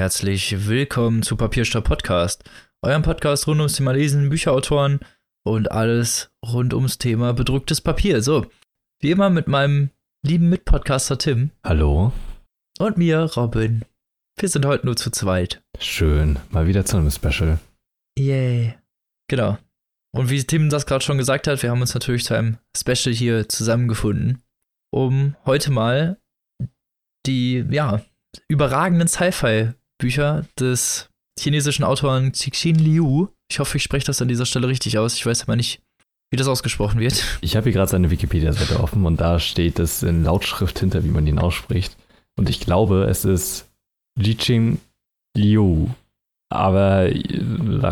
Herzlich willkommen zu Papierstopp Podcast, eurem Podcast rund ums Thema Lesen, Bücherautoren und alles rund ums Thema bedrucktes Papier. So, wie immer mit meinem lieben Mitpodcaster Tim. Hallo. Und mir, Robin. Wir sind heute nur zu zweit. Schön, mal wieder zu einem Special. Yay. Genau. Und wie Tim das gerade schon gesagt hat, wir haben uns natürlich zu einem Special hier zusammengefunden, um heute mal die, ja, überragenden Sci-Fi-Bücher des chinesischen Autoren Cixin Liu. Ich hoffe, ich spreche das an dieser Stelle richtig aus. Ich weiß aber nicht, wie das ausgesprochen wird. Ich habe hier gerade seine Wikipedia-Seite offen und da steht es in Lautschrift hinter, wie man ihn ausspricht. Und ich glaube, es ist Jiqing Liu. Aber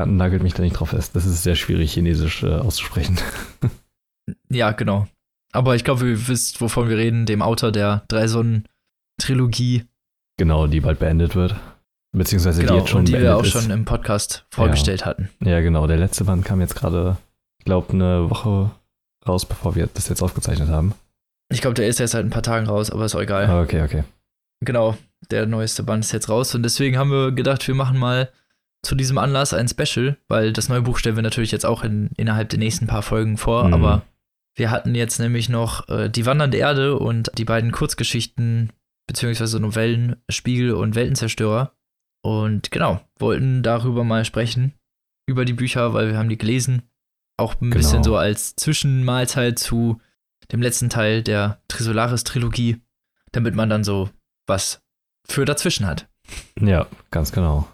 nagelt mich da nicht drauf fest. Das ist sehr schwierig, Chinesisch äh, auszusprechen. ja, genau. Aber ich glaube, ihr wisst, wovon wir reden, dem Autor der Drei Sonnen-Trilogie. Genau, die bald beendet wird. Beziehungsweise genau, die jetzt schon die wir auch ist. schon im Podcast vorgestellt ja. hatten. Ja, genau. Der letzte Band kam jetzt gerade, ich glaube, eine Woche raus, bevor wir das jetzt aufgezeichnet haben. Ich glaube, der ist erst seit ein paar Tagen raus, aber ist auch egal. Ah, okay, okay. Genau, der neueste Band ist jetzt raus und deswegen haben wir gedacht, wir machen mal zu diesem Anlass ein Special, weil das neue Buch stellen wir natürlich jetzt auch in, innerhalb der nächsten paar Folgen vor, Mhm. aber wir hatten jetzt nämlich noch äh, Die wandernde Erde und die beiden Kurzgeschichten beziehungsweise Novellen Spiegel und Weltenzerstörer und genau, wollten darüber mal sprechen, über die Bücher, weil wir haben die gelesen, auch ein Genau. bisschen so als Zwischenmahlzeit zu dem letzten Teil der Trisolaris-Trilogie, damit man dann so was für dazwischen hat. Ja, ganz genau.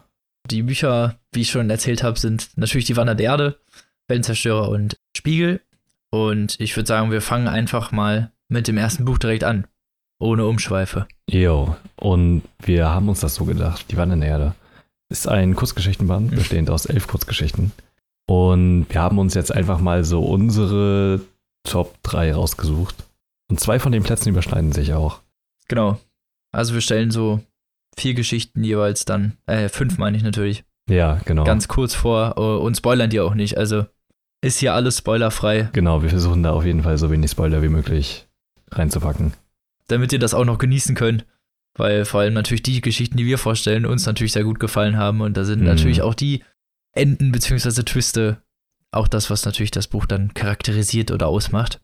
Die Bücher, wie ich schon erzählt habe, sind natürlich die Wander der Erde, Weltenzerstörer und Spiegel. Und ich würde sagen, wir fangen einfach mal mit dem ersten Buch direkt an. Ohne Umschweife. Jo, und wir haben uns das so gedacht. Die Wand in der Erde ist ein Kurzgeschichtenband, Mhm. bestehend aus elf Kurzgeschichten. Und wir haben uns jetzt einfach mal so unsere Top 3 rausgesucht. Und zwei von den Plätzen überschneiden sich auch. Genau. Also wir stellen so vier Geschichten jeweils dann, äh, fünf meine ich natürlich, Ja, genau. ganz kurz vor äh, und spoilern die auch nicht. Also ist hier alles spoilerfrei, genau, wir versuchen da auf jeden Fall so wenig Spoiler wie möglich reinzupacken. Damit ihr das auch noch genießen könnt. Weil vor allem natürlich die Geschichten, die wir vorstellen, uns natürlich sehr gut gefallen haben. Und da sind Mhm. natürlich auch die Enden bzw. Twiste auch das, was natürlich das Buch dann charakterisiert oder ausmacht.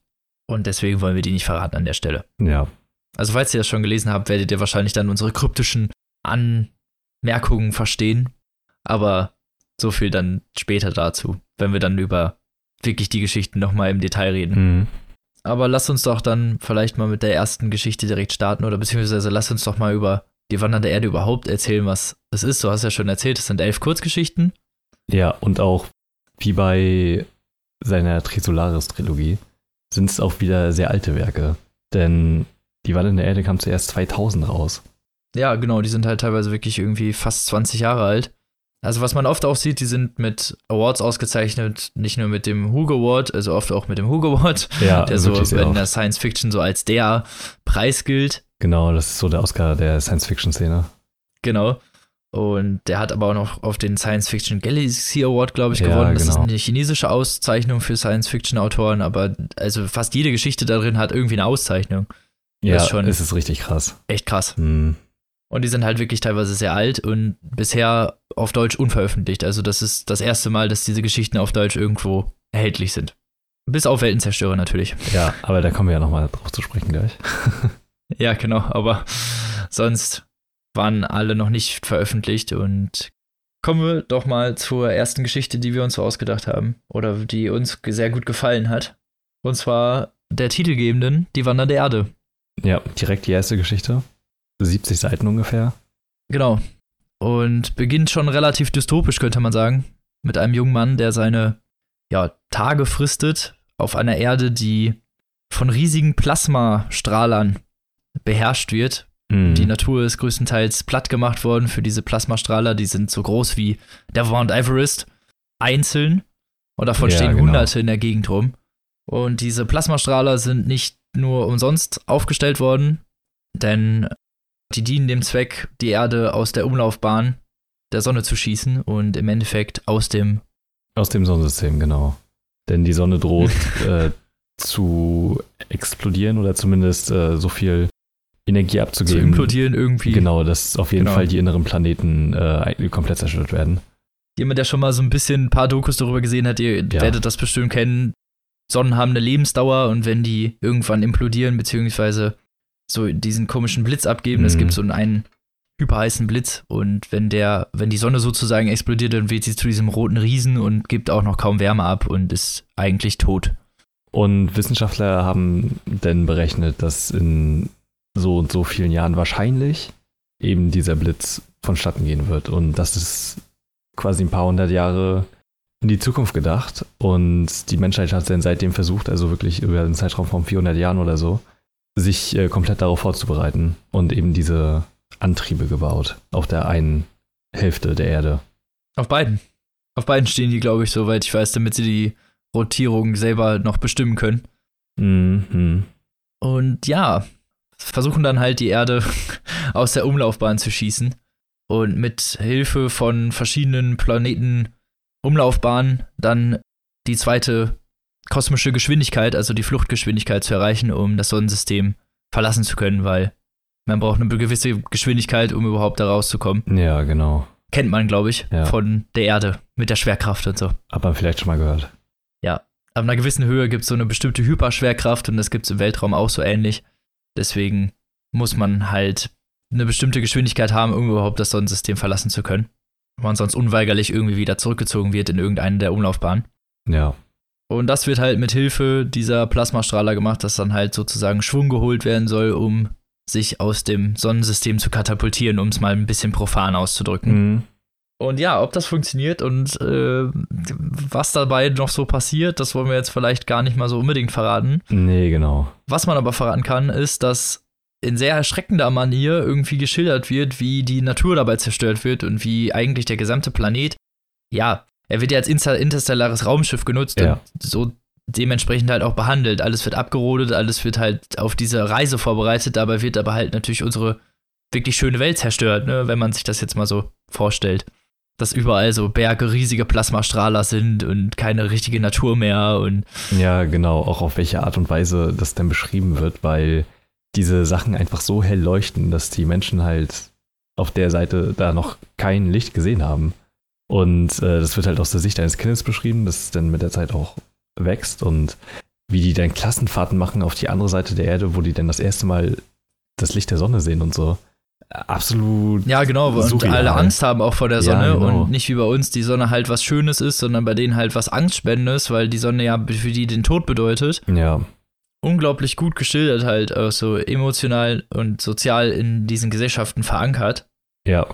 Und deswegen wollen wir die nicht verraten an der Stelle. Ja, Also falls ihr das schon gelesen habt, werdet ihr wahrscheinlich dann unsere kryptischen Anmerkungen verstehen. Aber so viel dann später dazu, wenn wir dann über wirklich die Geschichten nochmal im Detail reden. mhm. Aber lass uns doch dann vielleicht mal mit der ersten Geschichte direkt starten oder beziehungsweise lass uns doch mal über die wandernde Erde überhaupt erzählen, was es ist. Du hast ja schon erzählt, es sind elf Kurzgeschichten. ja und auch wie bei seiner Trisolaris-Trilogie sind es auch wieder sehr alte Werke. Denn die Wand in der Erde kam zuerst 2000 raus. Ja, genau, die sind halt teilweise wirklich irgendwie fast 20 Jahre alt. Also was man oft auch sieht, die sind mit Awards ausgezeichnet, nicht nur mit dem Hugo Award, also oft auch mit dem Hugo Award, Ja, der so in der Science Fiction so als der Preis gilt. Genau, das ist so der Oscar der Science-Fiction-Szene. Genau. Und der hat aber auch noch auf den Science Fiction Galaxy Award, glaube ich, Ja, gewonnen. Das ist genau. eine chinesische Auszeichnung für Science Fiction Autoren, aber also fast jede Geschichte darin hat irgendwie eine Auszeichnung. Ja, ist schon- es ist richtig krass. Echt krass. Hm. Und die sind halt wirklich teilweise sehr alt und bisher auf Deutsch unveröffentlicht. Also das ist das erste Mal, dass diese Geschichten auf Deutsch irgendwo erhältlich sind. Bis auf Weltenzerstörer natürlich. Ja, aber da kommen wir ja nochmal drauf zu sprechen gleich. Ja, genau, aber sonst waren alle noch nicht veröffentlicht und kommen wir doch mal zur ersten Geschichte, die wir uns so ausgedacht haben oder die uns sehr gut gefallen hat. Und zwar der titelgebenden Die Wandernde Erde. Ja, direkt die erste Geschichte. 70 Seiten ungefähr. Genau. Und beginnt schon relativ dystopisch, könnte man sagen. Mit einem jungen Mann, der seine ja, Tage fristet auf einer Erde, die von riesigen Plasmastrahlern beherrscht wird. Mhm. Die Natur ist größtenteils platt gemacht worden für diese Plasmastrahler. Die sind so groß wie der Mount Everest einzeln. Und davon Ja, stehen genau. Hunderte in der Gegend rum. Und diese Plasmastrahler sind nicht nur umsonst aufgestellt worden, denn die dienen dem Zweck, die Erde aus der Umlaufbahn der Sonne zu schießen und im Endeffekt aus dem Aus dem Sonnensystem, genau. Denn die Sonne droht äh, zu explodieren oder zumindest äh, so viel Energie zu abzugeben. implodieren irgendwie. Genau, dass auf jeden Genau. Fall die inneren Planeten äh, komplett zerstört werden. Jemand, der schon mal so ein bisschen ein paar Dokus darüber gesehen hat, ihr Ja. werdet das bestimmt kennen. Sonnen haben eine Lebensdauer und wenn die irgendwann implodieren, beziehungsweise so diesen komischen Blitz abgeben, es Mhm. gibt so einen hyperheißen Blitz und wenn der, wenn die Sonne sozusagen explodiert, dann wird sie zu diesem roten Riesen und gibt auch noch kaum Wärme ab und ist eigentlich tot. Und Wissenschaftler haben denn berechnet, dass in so und so vielen Jahren wahrscheinlich eben dieser Blitz vonstatten gehen wird. Und das ist quasi ein paar hundert Jahre in die Zukunft gedacht. Und die Menschheit hat dann seitdem versucht, also wirklich über einen Zeitraum von 400 Jahren oder so, sich äh, komplett darauf vorzubereiten und eben diese Antriebe gebaut auf der einen Hälfte der Erde. Auf beiden. Auf beiden stehen die, glaube ich, soweit ich weiß, damit sie die Rotierung selber noch bestimmen können. Mhm. Und ja, versuchen dann halt die Erde aus der Umlaufbahn zu schießen. Und mit Hilfe von verschiedenen Planeten Umlaufbahnen dann die zweite kosmische Geschwindigkeit, also die Fluchtgeschwindigkeit zu erreichen, um das Sonnensystem verlassen zu können, weil man braucht eine gewisse Geschwindigkeit, um überhaupt da rauszukommen. Ja, genau. Kennt man, glaube ich, Ja. von der Erde mit der Schwerkraft und so. Hat man vielleicht schon mal gehört. Ab einer gewissen Höhe gibt es so eine bestimmte Hyperschwerkraft und das gibt es im Weltraum auch so ähnlich. Deswegen muss man halt eine bestimmte Geschwindigkeit haben, um überhaupt das Sonnensystem verlassen zu können. Weil man sonst unweigerlich irgendwie wieder zurückgezogen wird in irgendeine der Umlaufbahnen. Ja. Und das wird halt mit Hilfe dieser Plasmastrahler gemacht, dass dann halt sozusagen Schwung geholt werden soll, um sich aus dem Sonnensystem zu katapultieren, um es mal ein bisschen profan auszudrücken. Mhm. Und ja, ob das funktioniert und äh, was dabei noch so passiert, das wollen wir jetzt vielleicht gar nicht mal so unbedingt verraten. Nee, genau. Was man aber verraten kann, ist, dass in sehr erschreckender Manier irgendwie geschildert wird, wie die Natur dabei zerstört wird und wie eigentlich der gesamte Planet, ja, er wird ja als inter interstellares Raumschiff genutzt Ja. und so dementsprechend halt auch behandelt. Alles wird abgerodet, alles wird halt auf diese Reise vorbereitet, dabei wird aber halt natürlich unsere wirklich schöne Welt zerstört, ne, wenn man sich das jetzt mal so vorstellt. Dass überall so Berge riesige Plasmastrahler sind und keine richtige Natur mehr und Ja, genau. Auch auf welche Art und Weise das dann beschrieben wird, weil diese Sachen einfach so hell leuchten, dass die Menschen halt auf der Seite da noch kein Licht gesehen haben. Und äh, das wird halt aus der Sicht eines Kindes beschrieben, das dann mit der Zeit auch wächst und wie die dann Klassenfahrten machen auf die andere Seite der Erde, wo die dann das erste Mal das Licht der Sonne sehen und so. Absolut. Ja, genau, und surreal. alle Angst haben auch vor der Ja, Sonne genau. und nicht wie bei uns die Sonne halt was Schönes ist, sondern bei denen halt was Angstspendendes, weil die Sonne ja für die den Tod bedeutet. Ja, Unglaublich gut geschildert halt, auch so emotional und sozial in diesen Gesellschaften verankert. ja,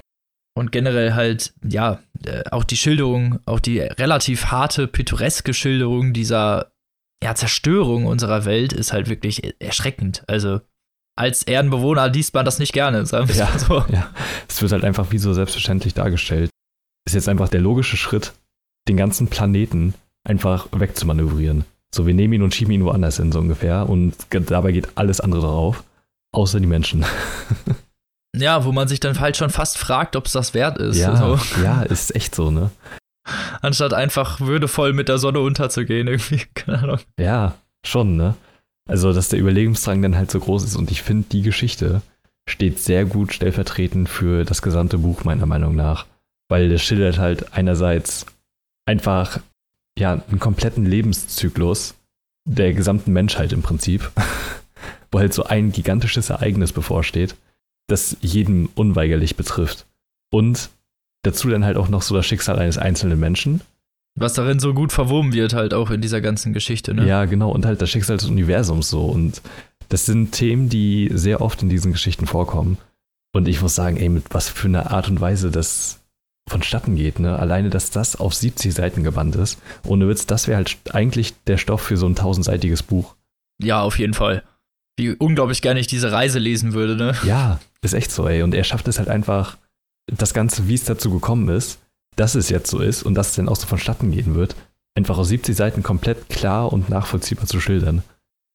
Und generell halt, ja, äh, auch die Schilderung, auch die relativ harte, pittoreske Schilderung dieser ja, Zerstörung unserer Welt ist halt wirklich erschreckend. Also als Erdenbewohner liest man das nicht gerne, sagen wir Ja. mal so. ja. Es wird halt einfach wie so selbstverständlich dargestellt. Ist jetzt einfach der logische Schritt, den ganzen Planeten einfach wegzumanövrieren. So, wir nehmen ihn und schieben ihn woanders hin, so ungefähr. Und dabei geht alles andere drauf, außer die Menschen. Ja, wo man sich dann halt schon fast fragt, ob es das wert ist. ja, So. ja, ist echt so, ne? Anstatt einfach würdevoll mit der Sonne unterzugehen, irgendwie. Keine Ahnung. Ja, schon, ne? Also, dass der Überlebensdrang dann halt so groß ist. Und ich finde, die Geschichte steht sehr gut stellvertretend für das gesamte Buch, meiner Meinung nach. Weil es schildert halt einerseits einfach, ja, einen kompletten Lebenszyklus der gesamten Menschheit im Prinzip. Wo halt so ein gigantisches Ereignis bevorsteht, das jeden unweigerlich betrifft. Und dazu dann halt auch noch so das Schicksal eines einzelnen Menschen. Was darin so gut verwoben wird, halt auch in dieser ganzen Geschichte, ne? Ja, genau. Und halt das Schicksal des Universums so. Und das sind Themen, die sehr oft in diesen Geschichten vorkommen. Und ich muss sagen, ey, mit was für einer Art und Weise das vonstatten geht, ne? Alleine, dass das auf 70 Seiten gebannt ist. Ohne Witz, das wäre halt eigentlich der Stoff für so ein tausendseitiges Buch. Ja, auf jeden Fall. Wie unglaublich gerne ich diese Reise lesen würde, ne? Ja, ist echt so, ey. Und er schafft es halt einfach, das Ganze, wie es dazu gekommen ist, dass es jetzt so ist und dass es dann auch so vonstatten gehen wird, einfach auf 70 Seiten komplett klar und nachvollziehbar zu schildern.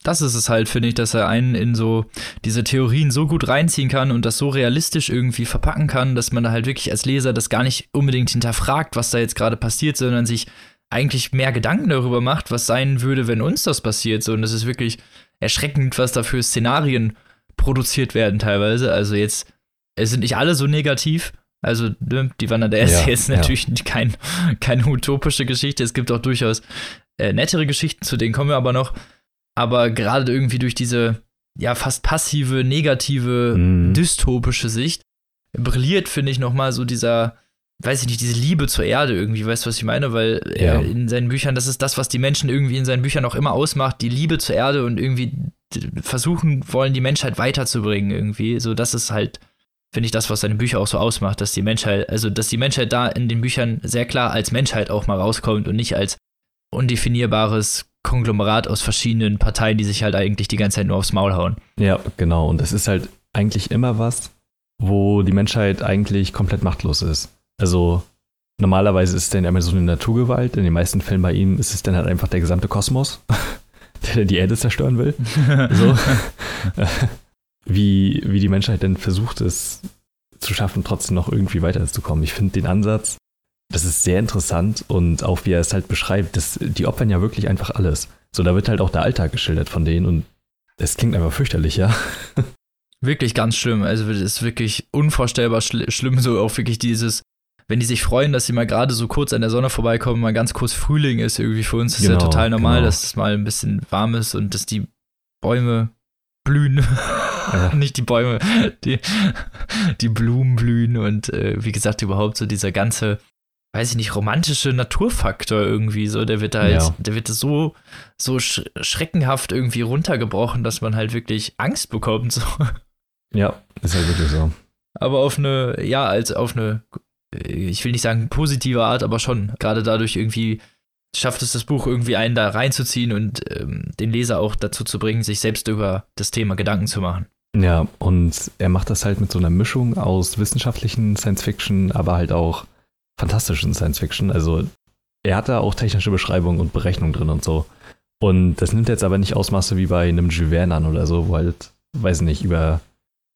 Das ist es halt, finde ich, dass er einen in so diese Theorien so gut reinziehen kann und das so realistisch irgendwie verpacken kann, dass man da halt wirklich als Leser das gar nicht unbedingt hinterfragt, was da jetzt gerade passiert, sondern sich eigentlich mehr Gedanken darüber macht, was sein würde, wenn uns das passiert. So, und das ist wirklich erschreckend, was da für Szenarien produziert werden teilweise. Also jetzt, es sind nicht alle so negativ. Also ne, die Wanderer der Erste Ja, ist ja. natürlich kein, keine utopische Geschichte. Es gibt auch durchaus äh, nettere Geschichten, zu denen kommen wir aber noch. Aber gerade irgendwie durch diese ja fast passive, negative, Mhm. dystopische Sicht brilliert, finde ich, nochmal so dieser, weiß ich nicht, diese Liebe zur Erde irgendwie, weißt du, was ich meine? Weil Ja. er in seinen Büchern, das ist das, was die Menschen irgendwie in seinen Büchern auch immer ausmacht, die Liebe zur Erde und irgendwie versuchen wollen, die Menschheit weiterzubringen irgendwie. So, das ist halt, finde ich, das, was seine Bücher auch so ausmacht, dass die Menschheit, also dass die Menschheit da in den Büchern sehr klar als Menschheit auch mal rauskommt und nicht als undefinierbares Konglomerat aus verschiedenen Parteien, die sich halt eigentlich die ganze Zeit nur aufs Maul hauen. Ja, genau. Und es ist halt eigentlich immer was, wo die Menschheit eigentlich komplett machtlos ist. Also normalerweise ist es dann immer so eine Naturgewalt. In den meisten Fällen bei ihm ist es dann halt einfach der gesamte Kosmos, der die Erde zerstören will. So. wie, wie die Menschheit denn versucht, es zu schaffen, trotzdem noch irgendwie weiterzukommen. Ich finde den Ansatz, das ist sehr interessant und auch wie er es halt beschreibt, das, die opfern ja wirklich einfach alles. So, da wird halt auch der Alltag geschildert von denen und es klingt einfach fürchterlich, ja. Wirklich ganz schlimm. Also es ist wirklich unvorstellbar schl schlimm, so auch wirklich dieses, wenn die sich freuen, dass sie mal gerade so kurz an der Sonne vorbeikommen, mal ganz kurz Frühling ist irgendwie für uns. Ist ja Genau, total normal, genau. dass es mal ein bisschen warm ist und dass die Bäume blühen. Ja. Nicht die Bäume, die, die Blumen blühen und äh, wie gesagt, überhaupt so dieser ganze, weiß ich nicht, romantische Naturfaktor irgendwie so, der wird da halt, Ja. der wird so, so sch schreckenhaft irgendwie runtergebrochen, dass man halt wirklich Angst bekommt. So. Ja, ist halt wirklich so. aber auf eine, ja, als auf eine, ich will nicht sagen positive Art, aber schon. Gerade dadurch irgendwie schafft es das Buch irgendwie einen da reinzuziehen und ähm, den Leser auch dazu zu bringen, sich selbst über das Thema Gedanken zu machen. Ja, und er macht das halt mit so einer Mischung aus wissenschaftlichen Science-Fiction, aber halt auch fantastischen Science-Fiction. Also er hat da auch technische Beschreibungen und Berechnungen drin und so. Und das nimmt jetzt aber nicht Ausmaße wie bei einem Jules Verne an oder so, wo halt, weiß nicht, über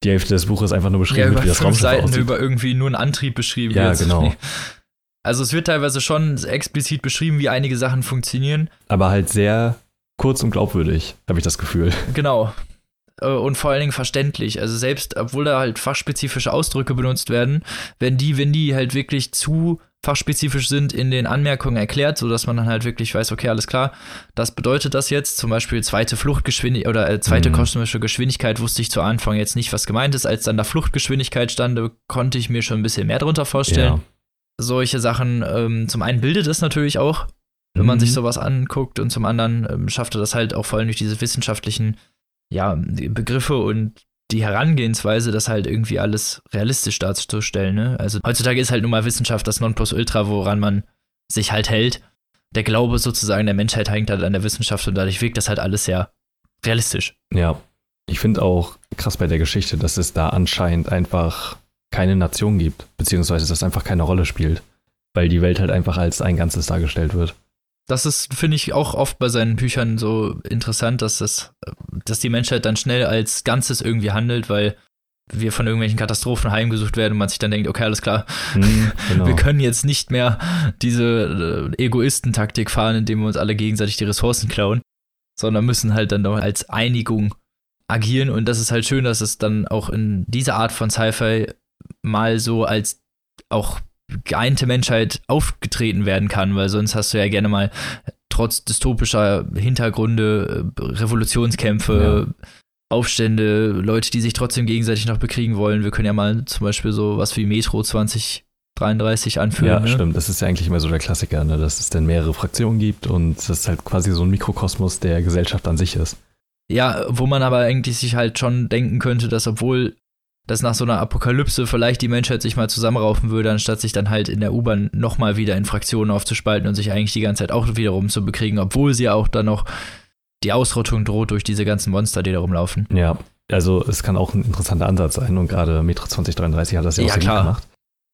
die Hälfte des Buches einfach nur beschrieben Ja, wird, wie das Raumschiff Seiten aussieht. über irgendwie nur einen Antrieb beschrieben Ja, wird. genau. Also es wird teilweise schon explizit beschrieben, wie einige Sachen funktionieren. Aber halt sehr kurz und glaubwürdig, habe ich das Gefühl. Genau. Äh, Und vor allen Dingen verständlich. Also selbst, obwohl da halt fachspezifische Ausdrücke benutzt werden, werden die, wenn die halt wirklich zu fachspezifisch sind, in den Anmerkungen erklärt, sodass man dann halt wirklich weiß, okay, alles klar, das bedeutet das jetzt. Zum Beispiel zweite Fluchtgeschwindigkeit oder äh, zweite Mhm. kosmische Geschwindigkeit wusste ich zu Anfang jetzt nicht, was gemeint ist. Als dann da Fluchtgeschwindigkeit stand, konnte ich mir schon ein bisschen mehr darunter vorstellen Ja. solche Sachen, ähm, zum einen bildet es natürlich auch, wenn man Mhm. sich sowas anguckt und zum anderen ähm, schafft er das halt auch vor allem durch diese wissenschaftlichen ja, Begriffe und die Herangehensweise, das halt irgendwie alles realistisch darzustellen. Ne? Also heutzutage ist halt nun mal Wissenschaft das Nonplusultra, woran man sich halt hält. Der Glaube sozusagen der Menschheit hängt halt an der Wissenschaft und dadurch wirkt das halt alles sehr realistisch. Ja, ich finde auch krass bei der Geschichte, dass es da anscheinend einfach keine Nation gibt, beziehungsweise dass das einfach keine Rolle spielt, weil die Welt halt einfach als ein Ganzes dargestellt wird. Das ist, finde ich, auch oft bei seinen Büchern so interessant, dass das, dass die Menschheit dann schnell als Ganzes irgendwie handelt, weil wir von irgendwelchen Katastrophen heimgesucht werden und man sich dann denkt, okay, alles klar, Hm, genau. wir können jetzt nicht mehr diese äh, Egoistentaktik fahren, indem wir uns alle gegenseitig die Ressourcen klauen, sondern müssen halt dann doch als Einigung agieren und das ist halt schön, dass es dann auch in dieser Art von Sci-Fi mal so als auch geeinte Menschheit aufgetreten werden kann, weil sonst hast du ja gerne mal trotz dystopischer Hintergründe äh, Revolutionskämpfe, Aufstände, Leute, die sich trotzdem gegenseitig noch bekriegen wollen. Wir können ja mal zum Beispiel so was wie Metro 2033 anführen. ja, ne? stimmt. Das ist ja eigentlich immer so der Klassiker, ne? dass es dann mehrere Fraktionen gibt und das ist halt quasi so ein Mikrokosmos der Gesellschaft an sich ist. Ja, wo man aber eigentlich sich halt schon denken könnte, dass obwohl das nach so einer Apokalypse vielleicht die Menschheit sich mal zusammenraufen würde, anstatt sich dann halt in der U-Bahn nochmal wieder in Fraktionen aufzuspalten und sich eigentlich die ganze Zeit auch wiederum zu bekriegen, obwohl sie auch dann noch die Ausrottung droht durch diese ganzen Monster, die da rumlaufen. Ja, also es kann auch ein interessanter Ansatz sein und gerade Metro 2033 hat das ja auch Ja, sehr gut gemacht.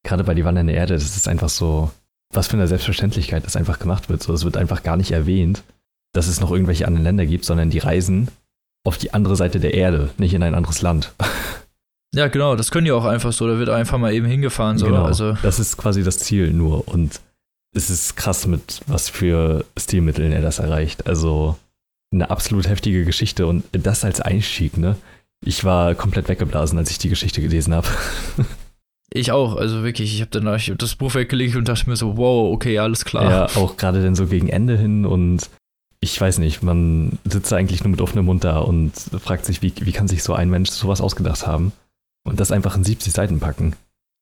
Gerade bei Die Wandernde Erde, das ist einfach so, was für eine Selbstverständlichkeit das einfach gemacht wird. So, es wird einfach gar nicht erwähnt, dass es noch irgendwelche anderen Länder gibt, sondern die reisen auf die andere Seite der Erde, nicht in ein anderes Land. Ja, genau, das können die auch einfach so, da wird einfach mal eben hingefahren. So. genau. Also, Das ist quasi das Ziel nur und es ist krass, mit was für Stilmitteln er das erreicht. Also eine absolut heftige Geschichte und das als Einstieg, ne? ich war komplett weggeblasen, als ich die Geschichte gelesen habe. Ich auch, also wirklich, ich habe ich hab das Buch weggelegt und dachte mir so, wow, okay, alles klar. Ja, auch gerade dann so gegen Ende hin und ich weiß nicht, man sitzt eigentlich nur mit offenem Mund da und fragt sich, wie, wie kann sich so ein Mensch sowas ausgedacht haben und das einfach in 70 Seiten packen.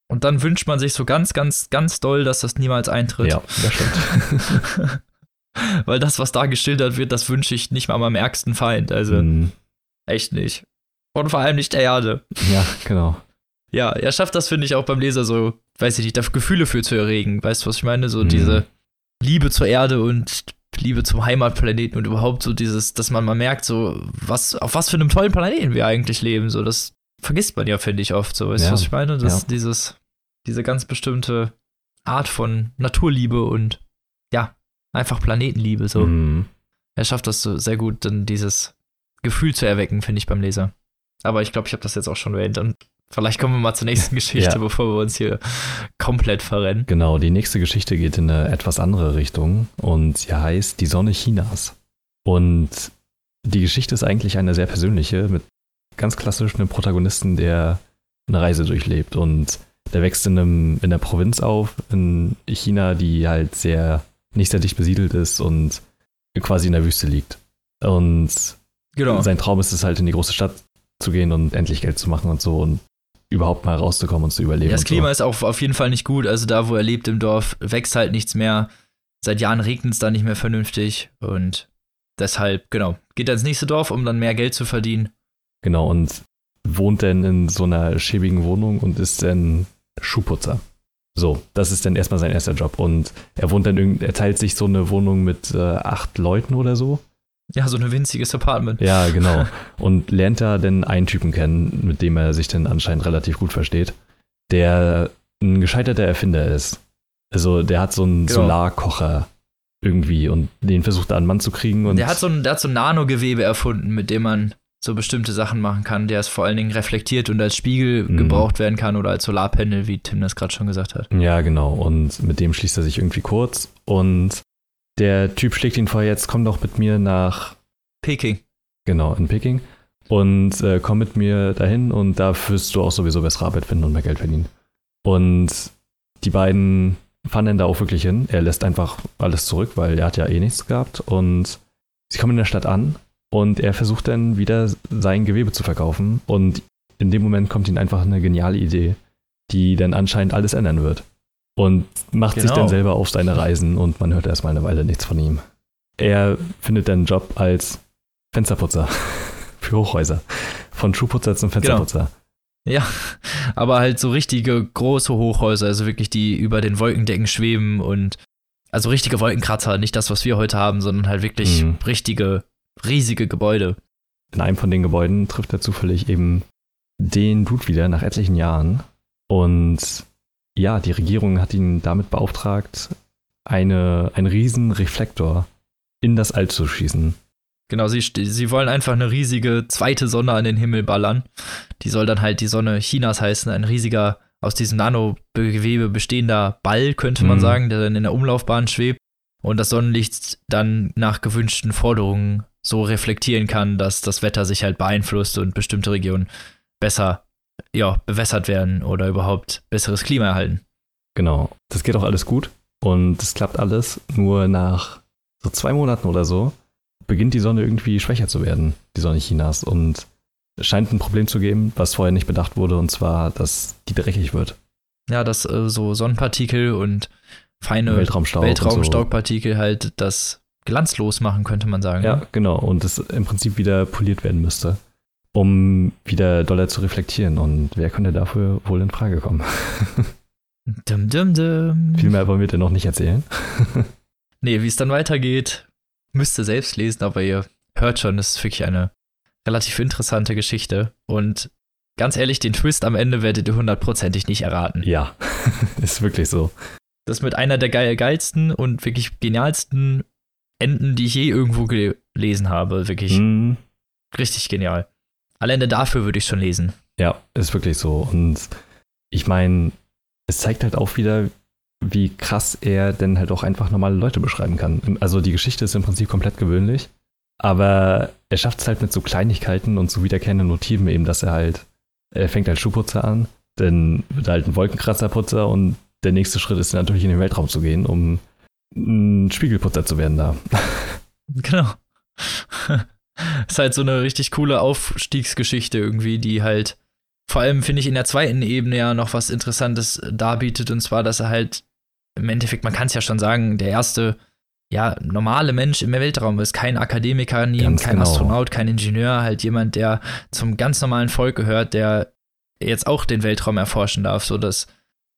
Und dann wünscht man sich so ganz, ganz, ganz doll, dass das niemals eintritt. Ja, das stimmt. Weil das, was da geschildert wird, das wünsche ich nicht mal meinem ärgsten Feind. Also Mhm. echt nicht. Und vor allem nicht der Erde. Ja, genau. Ja, er schafft das, finde ich, auch beim Leser so, weiß ich nicht, da Gefühle für zu erregen. Weißt du, was ich meine? So Mhm. diese Liebe zur Erde und Liebe zum Heimatplaneten und überhaupt so dieses, dass man mal merkt, so, was, auf was für einem tollen Planeten wir eigentlich leben. So, das vergisst man ja, finde ich, oft. So, weißt du, Ja, was ich meine? Das, ja. dieses, diese ganz bestimmte Art von Naturliebe und ja, einfach Planetenliebe. So. Mhm. Er schafft das so sehr gut, dann dieses Gefühl zu erwecken, finde ich, beim Leser. Aber ich glaube, ich habe das jetzt auch schon erwähnt. Und vielleicht kommen wir mal zur nächsten Geschichte, Ja. bevor wir uns hier komplett verrennen. Genau, die nächste Geschichte geht in eine etwas andere Richtung und sie heißt Die Sonne Chinas. Und die Geschichte ist eigentlich eine sehr persönliche, mit ganz klassisch einem Protagonisten, der eine Reise durchlebt und der wächst in, einem, in der Provinz auf, in China, die halt sehr, nicht sehr dicht besiedelt ist und quasi in der Wüste liegt. Und Genau. sein Traum ist es halt, in die große Stadt zu gehen und endlich Geld zu machen und so und überhaupt mal rauszukommen und zu überleben. Ja, das und so. Klima ist auch auf jeden Fall nicht gut. Also da, wo er lebt im Dorf, wächst halt nichts mehr. Seit Jahren regnet es da nicht mehr vernünftig. Und deshalb, genau, geht er ins nächste Dorf, um dann mehr Geld zu verdienen. Genau, und wohnt dann in so einer schäbigen Wohnung und ist dann Schuhputzer. So, das ist dann erstmal sein erster Job. Und er wohnt dann irgend, er teilt sich so eine Wohnung mit äh, acht Leuten oder so. Ja, so ein winziges Apartment. Ja, genau. und lernt da dann einen Typen kennen, mit dem er sich dann anscheinend relativ gut versteht, der ein gescheiterter Erfinder ist. Also der hat so einen Genau. Solarkocher irgendwie und den versucht er an Mann zu kriegen. Und der hat so ein, der hat so ein Nanogewebe erfunden, mit dem man so bestimmte Sachen machen kann, der es vor allen Dingen reflektiert und als Spiegel Mhm. gebraucht werden kann oder als Solarpanel, wie Tim das gerade schon gesagt hat. Ja, genau. Und mit dem schließt er sich irgendwie kurz. Und der Typ schlägt ihn vor, jetzt komm doch mit mir nach, Peking. genau, in Peking. Und äh, komm mit mir dahin und da wirst du auch sowieso bessere Arbeit finden und mehr Geld verdienen. Und die beiden fahren dann da auch wirklich hin. Er lässt einfach alles zurück, weil er hat ja eh nichts gehabt. Und sie kommen in der Stadt an und er versucht dann wieder sein Gewebe zu verkaufen. Und in dem Moment kommt ihm einfach eine geniale Idee, die dann anscheinend alles ändern wird. Und macht sich Genau. dann selber auf seine Reisen und man hört erstmal eine Weile nichts von ihm. Er findet dann einen Job als Fensterputzer für Hochhäuser. Von Schuhputzer zum Fensterputzer. Ja, aber halt so richtige große Hochhäuser, also wirklich die über den Wolkendecken schweben und also richtige Wolkenkratzer, nicht das, was wir heute haben, sondern halt wirklich Mhm. richtige, riesige Gebäude. In einem von den Gebäuden trifft er zufällig eben den Dude wieder nach etlichen Jahren. Und ja, die Regierung hat ihn damit beauftragt, eine, einen riesen Reflektor in das All zu schießen. Genau, sie, sie wollen einfach eine riesige zweite Sonne an den Himmel ballern. Die soll dann halt die Sonne Chinas heißen, ein riesiger, aus diesem Nanogewebe bestehender Ball, könnte man Mhm. sagen, der dann in der Umlaufbahn schwebt und das Sonnenlicht dann nach gewünschten Forderungen so reflektieren kann, dass das Wetter sich halt beeinflusst und bestimmte Regionen besser ja, bewässert werden oder überhaupt besseres Klima erhalten. Genau. Das geht auch alles gut und es klappt alles. Nur nach so zwei Monaten oder so beginnt die Sonne irgendwie schwächer zu werden, die Sonne Chinas. Und es scheint ein Problem zu geben, was vorher nicht bedacht wurde, und zwar, dass die dreckig wird. Ja, dass äh, so Sonnenpartikel und feine Weltraumstaub. und so. Weltraumstaubpartikel halt das glanzlos machen, könnte man sagen. Ja, ne? genau. Und es im Prinzip wieder poliert werden müsste, um wieder doller zu reflektieren. Und wer könnte dafür wohl in Frage kommen? Dum, dum, dum. Viel mehr wollen wir dir noch nicht erzählen. Nee, wie es dann weitergeht, müsst ihr selbst lesen, aber ihr hört schon, es ist wirklich eine relativ interessante Geschichte. Und ganz ehrlich, den Twist am Ende werdet ihr hundertprozentig nicht erraten. Ja, ist wirklich so. Das ist mit einer der geil geilsten und wirklich genialsten Enden, die ich je irgendwo gelesen habe. Wirklich Hm, richtig genial. Alleine dafür würde ich schon lesen. Ja, ist wirklich so. Und ich meine, es zeigt halt auch wieder, wie krass er denn halt auch einfach normale Leute beschreiben kann. Also die Geschichte ist im Prinzip komplett gewöhnlich, aber er schafft es halt mit so Kleinigkeiten und so wiederkehrenden Motiven eben, dass er halt, er fängt als Schuhputzer an, dann wird er halt ein Wolkenkratzerputzer und der nächste Schritt ist natürlich in den Weltraum zu gehen, um ein Spiegelputzer zu werden da. Genau. ist halt so eine richtig coole Aufstiegsgeschichte irgendwie, die halt vor allem finde ich in der zweiten Ebene ja noch was Interessantes darbietet und zwar, dass er halt im Endeffekt, man kann es ja schon sagen, der erste ja, normale Mensch im Weltraum ist. Kein Akademiker, nie, kein genau. Astronaut, kein Ingenieur, halt jemand, der zum ganz normalen Volk gehört, der jetzt auch den Weltraum erforschen darf, so dass,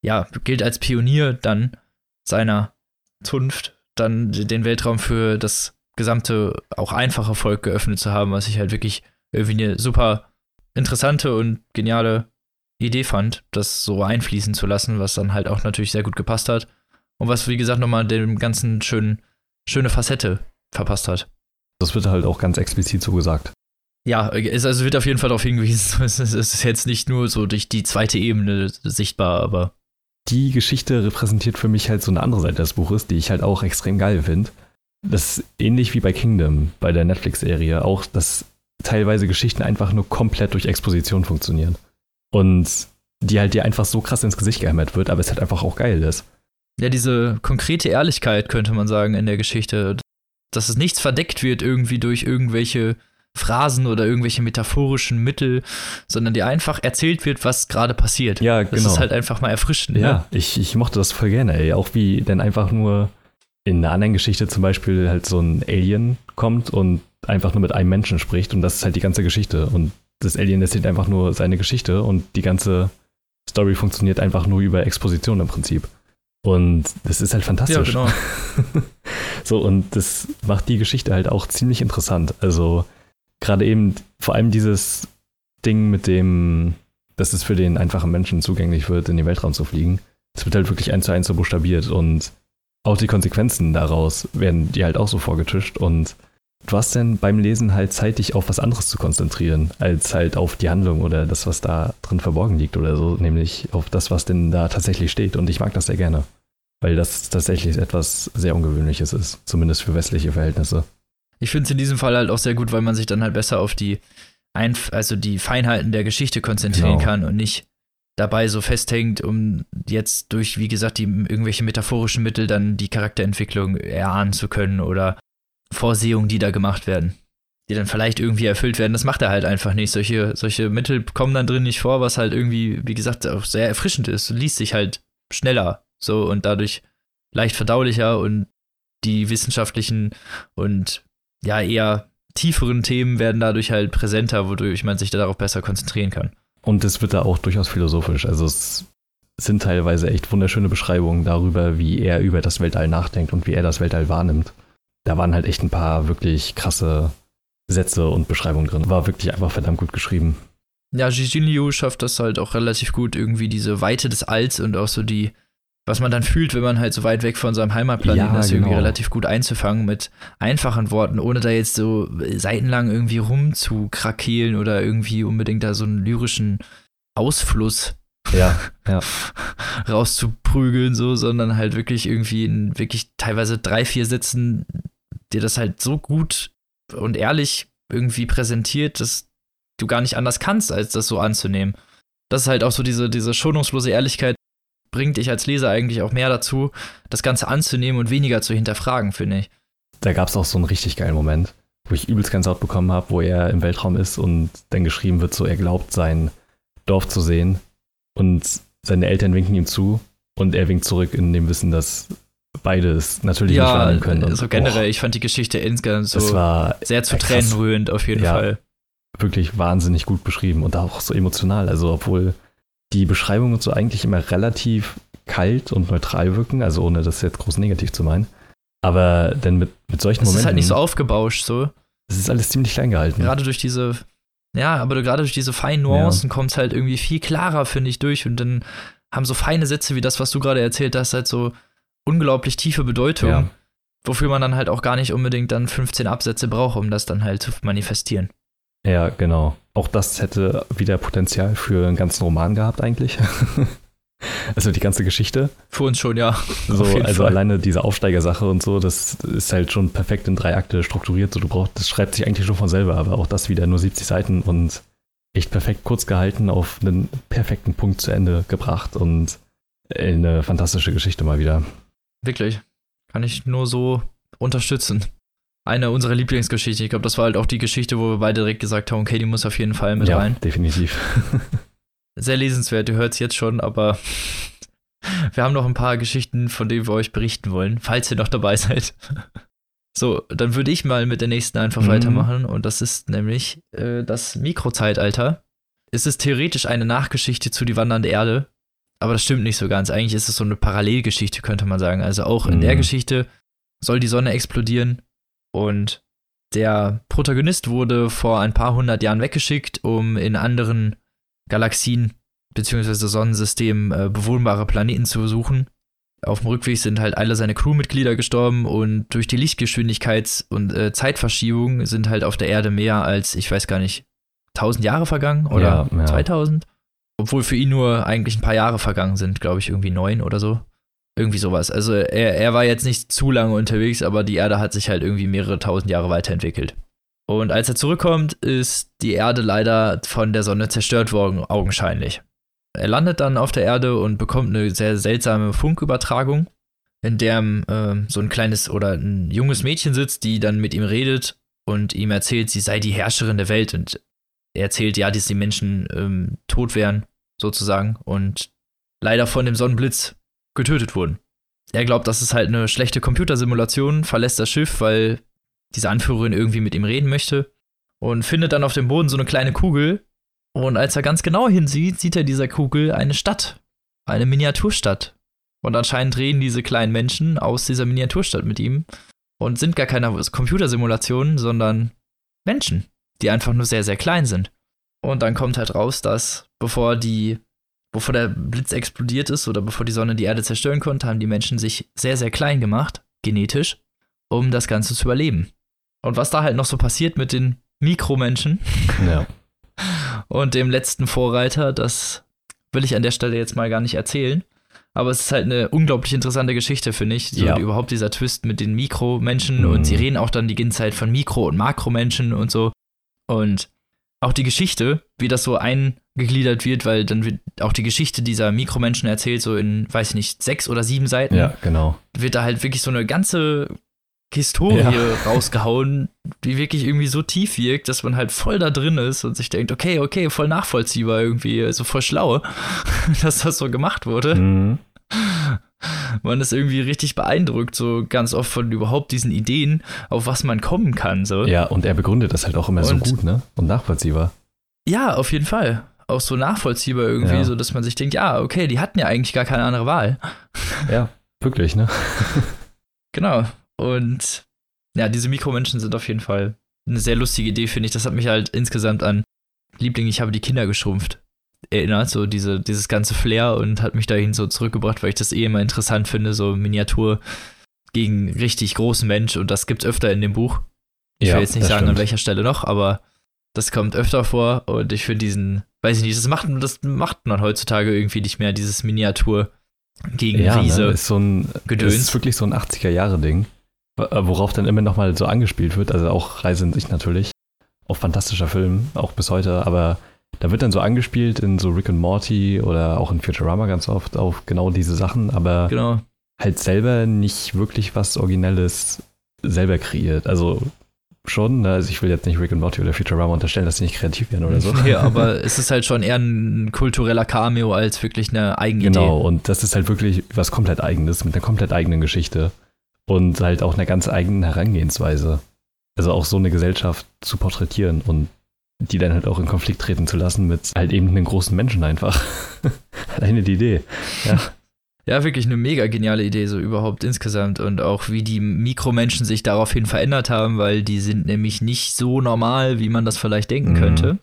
ja, gilt als Pionier dann seiner Zunft, dann den Weltraum für das gesamte, auch einfache Volk geöffnet zu haben, was ich halt wirklich irgendwie eine super interessante und geniale Idee fand, das so einfließen zu lassen, was dann halt auch natürlich sehr gut gepasst hat. Und was, wie gesagt, nochmal dem ganzen schönen, schöne Facette verpasst hat. Das wird halt auch ganz explizit so gesagt. Ja, es also wird auf jeden Fall darauf hingewiesen, es ist jetzt nicht nur so durch die zweite Ebene sichtbar, aber. Die Geschichte repräsentiert für mich halt so eine andere Seite des Buches, die ich halt auch extrem geil finde. Das ist ähnlich wie bei Kingdom, bei der Netflix-Serie. Auch, dass teilweise Geschichten einfach nur komplett durch Exposition funktionieren. Und die halt dir einfach so krass ins Gesicht gehämmert wird, aber es halt einfach auch geil ist. Ja, diese konkrete Ehrlichkeit, könnte man sagen, in der Geschichte. Dass es nichts verdeckt wird irgendwie durch irgendwelche Phrasen oder irgendwelche metaphorischen Mittel, sondern dir einfach erzählt wird, was gerade passiert. Ja, genau. Das ist halt einfach mal erfrischend. Ja, ne? ich, ich mochte das voll gerne, ey. Auch wie dann einfach nur in einer anderen Geschichte zum Beispiel halt so ein Alien kommt und einfach nur mit einem Menschen spricht und das ist halt die ganze Geschichte. Und das Alien erzählt einfach nur seine Geschichte und die ganze Story funktioniert einfach nur über Exposition im Prinzip. Und das ist halt fantastisch. Ja, genau. so, und das macht die Geschichte halt auch ziemlich interessant. Also, gerade eben vor allem dieses Ding mit dem, dass es für den einfachen Menschen zugänglich wird, in den Weltraum zu fliegen. Es wird halt wirklich eins zu eins so buchstabiert und auch die Konsequenzen daraus werden dir halt auch so vorgetischt und du hast denn beim Lesen halt Zeit, dich auf was anderes zu konzentrieren, als halt auf die Handlung oder das, was da drin verborgen liegt oder so, nämlich auf das, was denn da tatsächlich steht. Und ich mag das sehr gerne, weil das tatsächlich etwas sehr Ungewöhnliches ist, zumindest für westliche Verhältnisse. Ich finde es in diesem Fall halt auch sehr gut, weil man sich dann halt besser auf die, Einf also die Feinheiten der Geschichte konzentrieren genau. kann und nicht dabei so festhängt, um jetzt durch, wie gesagt, die irgendwelche metaphorischen Mittel dann die Charakterentwicklung erahnen zu können oder Vorsehungen, die da gemacht werden, die dann vielleicht irgendwie erfüllt werden. Das macht er halt einfach nicht. Solche, solche Mittel kommen dann drin nicht vor, was halt irgendwie, wie gesagt, auch sehr erfrischend ist. Liest sich halt schneller so und dadurch leicht verdaulicher und die wissenschaftlichen und ja eher tieferen Themen werden dadurch halt präsenter, wodurch man sich darauf besser konzentrieren kann. Und es wird da auch durchaus philosophisch. Also es sind teilweise echt wunderschöne Beschreibungen darüber, wie er über das Weltall nachdenkt und wie er das Weltall wahrnimmt da waren halt echt ein paar wirklich krasse Sätze und Beschreibungen drin. War wirklich einfach verdammt gut geschrieben. Ja, Jijin Liu schafft das halt auch relativ gut, irgendwie diese Weite des Alls und auch so die, was man dann fühlt, wenn man halt so weit weg von seinem Heimatplaneten ja, ist, genau. irgendwie relativ gut einzufangen mit einfachen Worten, ohne da jetzt so seitenlang irgendwie rumzukrakeelen oder irgendwie unbedingt da so einen lyrischen Ausfluss ja, ja. rauszuprügeln, so, sondern halt wirklich irgendwie in wirklich teilweise drei, vier Sätzen dir das halt so gut und ehrlich irgendwie präsentiert, dass du gar nicht anders kannst, als das so anzunehmen. Das ist halt auch so diese, diese schonungslose Ehrlichkeit, bringt dich als Leser eigentlich auch mehr dazu, das Ganze anzunehmen und weniger zu hinterfragen, finde ich. Da gab es auch so einen richtig geilen Moment, wo ich übelst ganz laut bekommen habe, wo er im Weltraum ist und dann geschrieben wird, so er glaubt, sein Dorf zu sehen. Und seine Eltern winken ihm zu und er winkt zurück in dem Wissen, dass beide es natürlich ja, nicht wahrnehmen können. Und, so generell, oh, ich fand die Geschichte insgesamt so sehr zu Tränen rührend auf jeden ja, Fall. Wirklich wahnsinnig gut beschrieben und auch so emotional. Also, obwohl die Beschreibungen so eigentlich immer relativ kalt und neutral wirken, also ohne das jetzt groß negativ zu meinen. Aber denn mit, mit solchen das Momenten. Es ist halt nicht so aufgebauscht, so. Es ist alles ziemlich klein gehalten. Gerade durch diese, ja, aber gerade durch diese feinen Nuancen ja. kommt es halt irgendwie viel klarer, finde ich, durch. Und dann haben so feine Sätze wie das, was du gerade erzählt hast, halt so unglaublich tiefe Bedeutung, ja. wofür man dann halt auch gar nicht unbedingt dann 15 Absätze braucht, um das dann halt zu manifestieren. Ja, genau. Auch das hätte wieder Potenzial für einen ganzen Roman gehabt, eigentlich. Also die ganze Geschichte. Für uns schon, ja. So, also Fall. alleine diese Aufsteigersache und so, das ist halt schon perfekt in drei Akte strukturiert. So, du brauchst, das schreibt sich eigentlich schon von selber, aber auch das wieder nur 70 Seiten und echt perfekt kurz gehalten, auf einen perfekten Punkt zu Ende gebracht und eine fantastische Geschichte mal wieder. Wirklich. Kann ich nur so unterstützen. Eine unserer Lieblingsgeschichten. Ich glaube, das war halt auch die Geschichte, wo wir beide direkt gesagt haben, okay, die muss auf jeden Fall mit ja, rein. Definitiv. Sehr lesenswert, ihr hört es jetzt schon, aber wir haben noch ein paar Geschichten, von denen wir euch berichten wollen, falls ihr noch dabei seid. So, dann würde ich mal mit der nächsten einfach mhm. weitermachen und das ist nämlich äh, das Mikrozeitalter. Es ist theoretisch eine Nachgeschichte zu Die wandernde Erde, aber das stimmt nicht so ganz. Eigentlich ist es so eine Parallelgeschichte, könnte man sagen. Also auch in mhm. der Geschichte soll die Sonne explodieren und der Protagonist wurde vor ein paar hundert Jahren weggeschickt, um in anderen Galaxien bzw. Sonnensystemen äh, bewohnbare Planeten zu besuchen auf dem Rückweg sind halt alle seine Crewmitglieder gestorben und durch die Lichtgeschwindigkeits- und äh, Zeitverschiebung sind halt auf der Erde mehr als, ich weiß gar nicht, 1000 Jahre vergangen oder ja, ja. 2000. Obwohl für ihn nur eigentlich ein paar Jahre vergangen sind, glaube ich, irgendwie neun oder so. Irgendwie sowas. Also er, er war jetzt nicht zu lange unterwegs, aber die Erde hat sich halt irgendwie mehrere tausend Jahre weiterentwickelt. Und als er zurückkommt, ist die Erde leider von der Sonne zerstört worden, augenscheinlich. Er landet dann auf der Erde und bekommt eine sehr seltsame Funkübertragung, in der äh, so ein kleines oder ein junges Mädchen sitzt, die dann mit ihm redet und ihm erzählt, sie sei die Herrscherin der Welt. Und er erzählt, ja, dass die Menschen ähm, tot wären, sozusagen, und leider von dem Sonnenblitz getötet wurden. Er glaubt, das ist halt eine schlechte Computersimulation, verlässt das Schiff, weil diese Anführerin irgendwie mit ihm reden möchte und findet dann auf dem Boden so eine kleine Kugel, und als er ganz genau hinsieht, sieht er dieser Kugel eine Stadt, eine Miniaturstadt. Und anscheinend reden diese kleinen Menschen aus dieser Miniaturstadt mit ihm und sind gar keine Computersimulationen, sondern Menschen, die einfach nur sehr, sehr klein sind. Und dann kommt halt raus, dass bevor die, bevor der Blitz explodiert ist oder bevor die Sonne die Erde zerstören konnte, haben die Menschen sich sehr, sehr klein gemacht, genetisch, um das Ganze zu überleben. Und was da halt noch so passiert mit den Mikromenschen, ja und dem letzten Vorreiter, das will ich an der Stelle jetzt mal gar nicht erzählen. Aber es ist halt eine unglaublich interessante Geschichte, finde ich. So ja. überhaupt dieser Twist mit den Mikromenschen mhm. und sie reden auch dann die ganze Zeit von Mikro- und Makromenschen und so. Und auch die Geschichte, wie das so eingegliedert wird, weil dann wird auch die Geschichte dieser Mikromenschen erzählt, so in, weiß ich nicht, sechs oder sieben Seiten. Ja, genau. Wird da halt wirklich so eine ganze Historie ja. rausgehauen, die wirklich irgendwie so tief wirkt, dass man halt voll da drin ist und sich denkt, okay, okay, voll nachvollziehbar irgendwie, also voll schlau, dass das so gemacht wurde. Mhm. Man ist irgendwie richtig beeindruckt, so ganz oft von überhaupt diesen Ideen, auf was man kommen kann. So. Ja, und er begründet das halt auch immer und, so gut, ne? Und nachvollziehbar. Ja, auf jeden Fall. Auch so nachvollziehbar irgendwie, ja. so dass man sich denkt, ja, okay, die hatten ja eigentlich gar keine andere Wahl. Ja, wirklich, ne? genau. Und ja, diese Mikromenschen sind auf jeden Fall eine sehr lustige Idee, finde ich. Das hat mich halt insgesamt an Liebling, ich habe die Kinder geschrumpft erinnert, so diese, dieses ganze Flair und hat mich dahin so zurückgebracht, weil ich das eh immer interessant finde, so Miniatur gegen richtig großen Mensch und das gibt öfter in dem Buch. Ich ja, will jetzt nicht sagen, stimmt. an welcher Stelle noch, aber das kommt öfter vor und ich finde diesen, weiß ich nicht, das macht, das macht man heutzutage irgendwie nicht mehr, dieses Miniatur gegen ja, Riese. Ne, ist so ein, Gedöns. Das ist wirklich so ein 80er-Jahre-Ding. Äh, worauf dann immer nochmal so angespielt wird, also auch Reise in sich natürlich, auch fantastischer Film, auch bis heute, aber da wird dann so angespielt in so Rick and Morty oder auch in Futurama ganz oft auf genau diese Sachen, aber genau. halt selber nicht wirklich was Originelles selber kreiert. Also schon, ne? also ich will jetzt nicht Rick and Morty oder Futurama unterstellen, dass sie nicht kreativ werden oder so. Ja, aber es ist halt schon eher ein kultureller Cameo als wirklich eine eigene Idee. Genau, und das ist halt wirklich was komplett eigenes, mit einer komplett eigenen Geschichte und halt auch einer ganz eigenen Herangehensweise. Also auch so eine Gesellschaft zu porträtieren und die dann halt auch in Konflikt treten zu lassen mit halt eben einen großen Menschen einfach. Alleine die Idee. Ja. Ja, wirklich eine mega geniale Idee, so überhaupt insgesamt. Und auch wie die Mikromenschen sich daraufhin verändert haben, weil die sind nämlich nicht so normal, wie man das vielleicht denken mhm. könnte.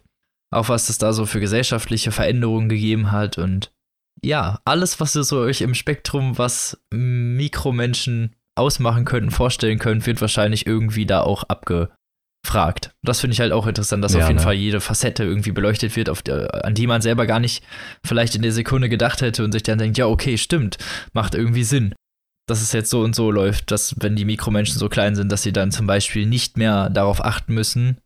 Auch was es da so für gesellschaftliche Veränderungen gegeben hat. Und ja, alles, was ihr so euch im Spektrum, was Mikromenschen ausmachen könnten, vorstellen könnt, wird wahrscheinlich irgendwie da auch abge fragt. Das finde ich halt auch interessant, dass Ja, auf jeden ne? Fall jede Facette irgendwie beleuchtet wird, auf der, an die man selber gar nicht vielleicht in der Sekunde gedacht hätte und sich dann denkt, ja, okay, stimmt, macht irgendwie Sinn. Dass es jetzt so und so läuft, dass wenn die Mikromenschen so klein sind, dass sie dann zum Beispiel nicht mehr darauf achten müssen,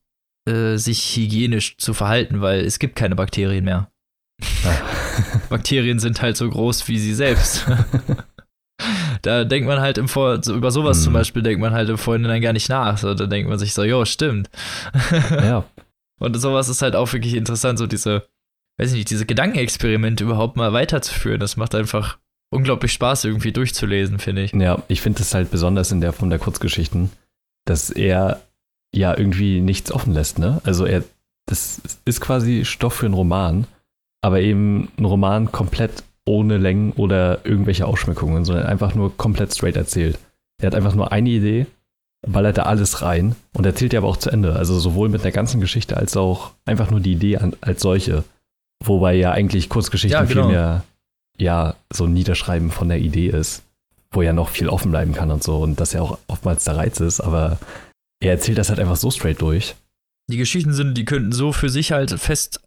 äh, sich hygienisch zu verhalten, weil es gibt keine Bakterien mehr. Bakterien sind halt so groß wie sie selbst. da denkt man halt im Vor so über sowas Hm. zum Beispiel denkt man halt im Vorhinein gar nicht nach. So, da denkt man sich so, jo, stimmt. ja, Und sowas ist halt auch wirklich interessant, so diese, weiß ich nicht, diese Gedankenexperimente überhaupt mal weiterzuführen. Das macht einfach unglaublich Spaß, irgendwie durchzulesen, finde ich. Ja, ich finde es halt besonders in der Form der Kurzgeschichten, dass er ja irgendwie nichts offen lässt, ne? Also er, das ist quasi Stoff für einen Roman, aber eben ein Roman komplett ohne Längen oder irgendwelche Ausschmückungen, sondern einfach nur komplett straight erzählt. Er hat einfach nur eine Idee, ballert da alles rein und erzählt die aber auch zu Ende. Also sowohl mit der ganzen Geschichte als auch einfach nur die Idee an, als solche. Wobei ja eigentlich Kurzgeschichten Ja, genau. viel mehr ja so ein Niederschreiben von der Idee ist, wo ja noch viel offen bleiben kann und so und das ja auch oftmals der Reiz ist, aber er erzählt das halt einfach so straight durch. Die Geschichten sind, die könnten so für sich halt fest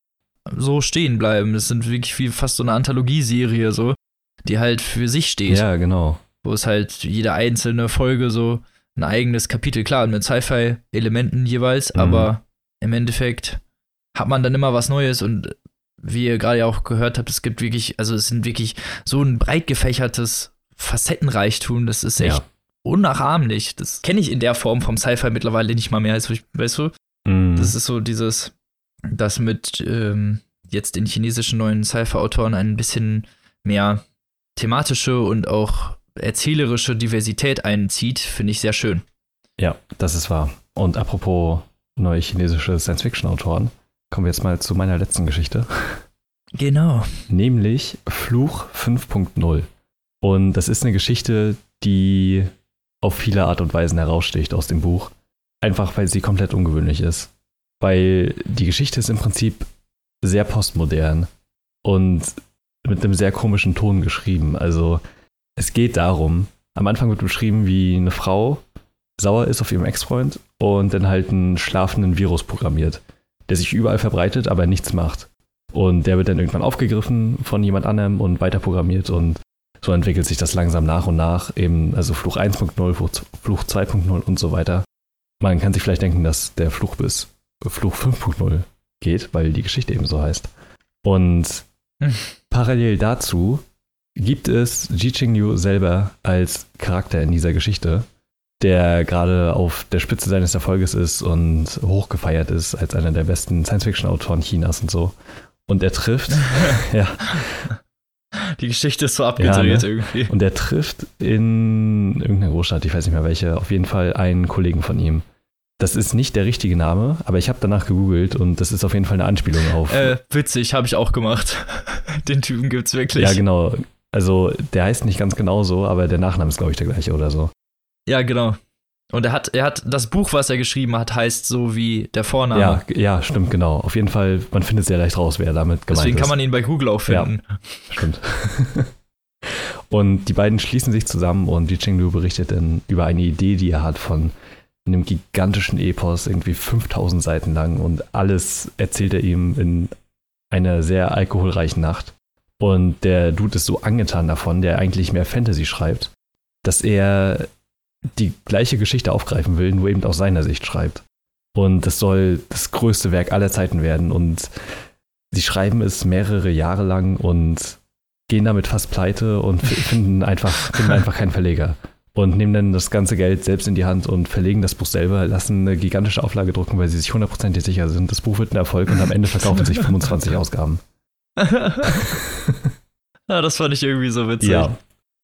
so stehen bleiben. Das sind wirklich wie fast so eine Anthologieserie, so, die halt für sich steht. Ja, genau. wo es halt jede einzelne Folge so ein eigenes Kapitel, klar, mit Sci-Fi-Elementen jeweils, Mhm. aber im Endeffekt hat man dann immer was Neues und wie ihr gerade ja auch gehört habt, es gibt wirklich, also es sind wirklich so ein breit gefächertes Facettenreichtum, das ist echt Ja. unnachahmlich. Das kenne ich in der Form vom Sci-Fi mittlerweile nicht mal mehr, also ich, weißt du? Mhm. Das ist so dieses, das mit ähm, jetzt den chinesischen neuen Sci-Fi-Autoren ein bisschen mehr thematische und auch erzählerische Diversität einzieht, finde ich sehr schön. ja, das ist wahr. Und apropos neue chinesische Science-Fiction-Autoren, kommen wir jetzt mal zu meiner letzten Geschichte. Genau. nämlich Fluch 5.0. Und das ist eine Geschichte, die auf viele Art und Weisen heraussticht aus dem Buch. Einfach weil sie komplett ungewöhnlich ist. Weil die Geschichte ist im Prinzip sehr postmodern und mit einem sehr komischen Ton geschrieben. Also es geht darum, am Anfang wird beschrieben, wie eine Frau sauer ist auf ihrem Ex-Freund und dann halt einen schlafenden Virus programmiert, der sich überall verbreitet, aber nichts macht. Und der wird dann irgendwann aufgegriffen von jemand anderem und weiterprogrammiert und so entwickelt sich das langsam nach und nach, eben, also Fluch 1.0, Fluch Fluch 2.0 und so weiter. Man kann sich vielleicht denken, dass der Fluch bis Fluch 5.0 geht, weil die Geschichte eben so heißt. Und Hm. parallel dazu gibt es Ji Ching Liu selber als Charakter in dieser Geschichte, der gerade auf der Spitze seines Erfolges ist und hochgefeiert ist als einer der besten Science-Fiction-Autoren Chinas und so. Und er trifft, ja, Die Geschichte ist so abgedreht Ja, irgendwie. und er trifft in irgendeiner Großstadt, ich weiß nicht mehr welche, auf jeden Fall einen Kollegen von ihm. Das ist nicht der richtige Name, aber ich habe danach gegoogelt und das ist auf jeden Fall eine Anspielung auf. Äh, witzig, habe ich auch gemacht. Den Typen gibt's wirklich. ja, genau. Also der heißt nicht ganz genau so, aber der Nachname ist, glaube ich, der gleiche oder so. Ja, genau. Und er hat, er hat das Buch, was er geschrieben hat, heißt so wie der Vorname. Ja, ja, stimmt, genau. Auf jeden Fall, man findet sehr leicht raus, wer damit gemeint Deswegen ist. kann man ihn bei Google auch Ja. finden. Stimmt. und die beiden schließen sich zusammen und Li Chengdu berichtet dann über eine Idee, die er hat von einem gigantischen Epos, irgendwie 5000 Seiten lang und alles erzählt er ihm in einer sehr alkoholreichen Nacht. Und der Dude ist so angetan davon, der eigentlich mehr Fantasy schreibt, dass er die gleiche Geschichte aufgreifen will, nur eben aus seiner Sicht schreibt. Und das soll das größte Werk aller Zeiten werden. Und sie schreiben es mehrere Jahre lang und gehen damit fast pleite und finden einfach, finden einfach keinen Verleger. Und nehmen dann das ganze Geld selbst in die Hand und verlegen das Buch selber, lassen eine gigantische Auflage drucken, weil sie sich hundertprozentig sicher sind, das Buch wird ein Erfolg und am Ende verkaufen sich 25 Ausgaben. ja, das fand ich irgendwie so witzig. Ja.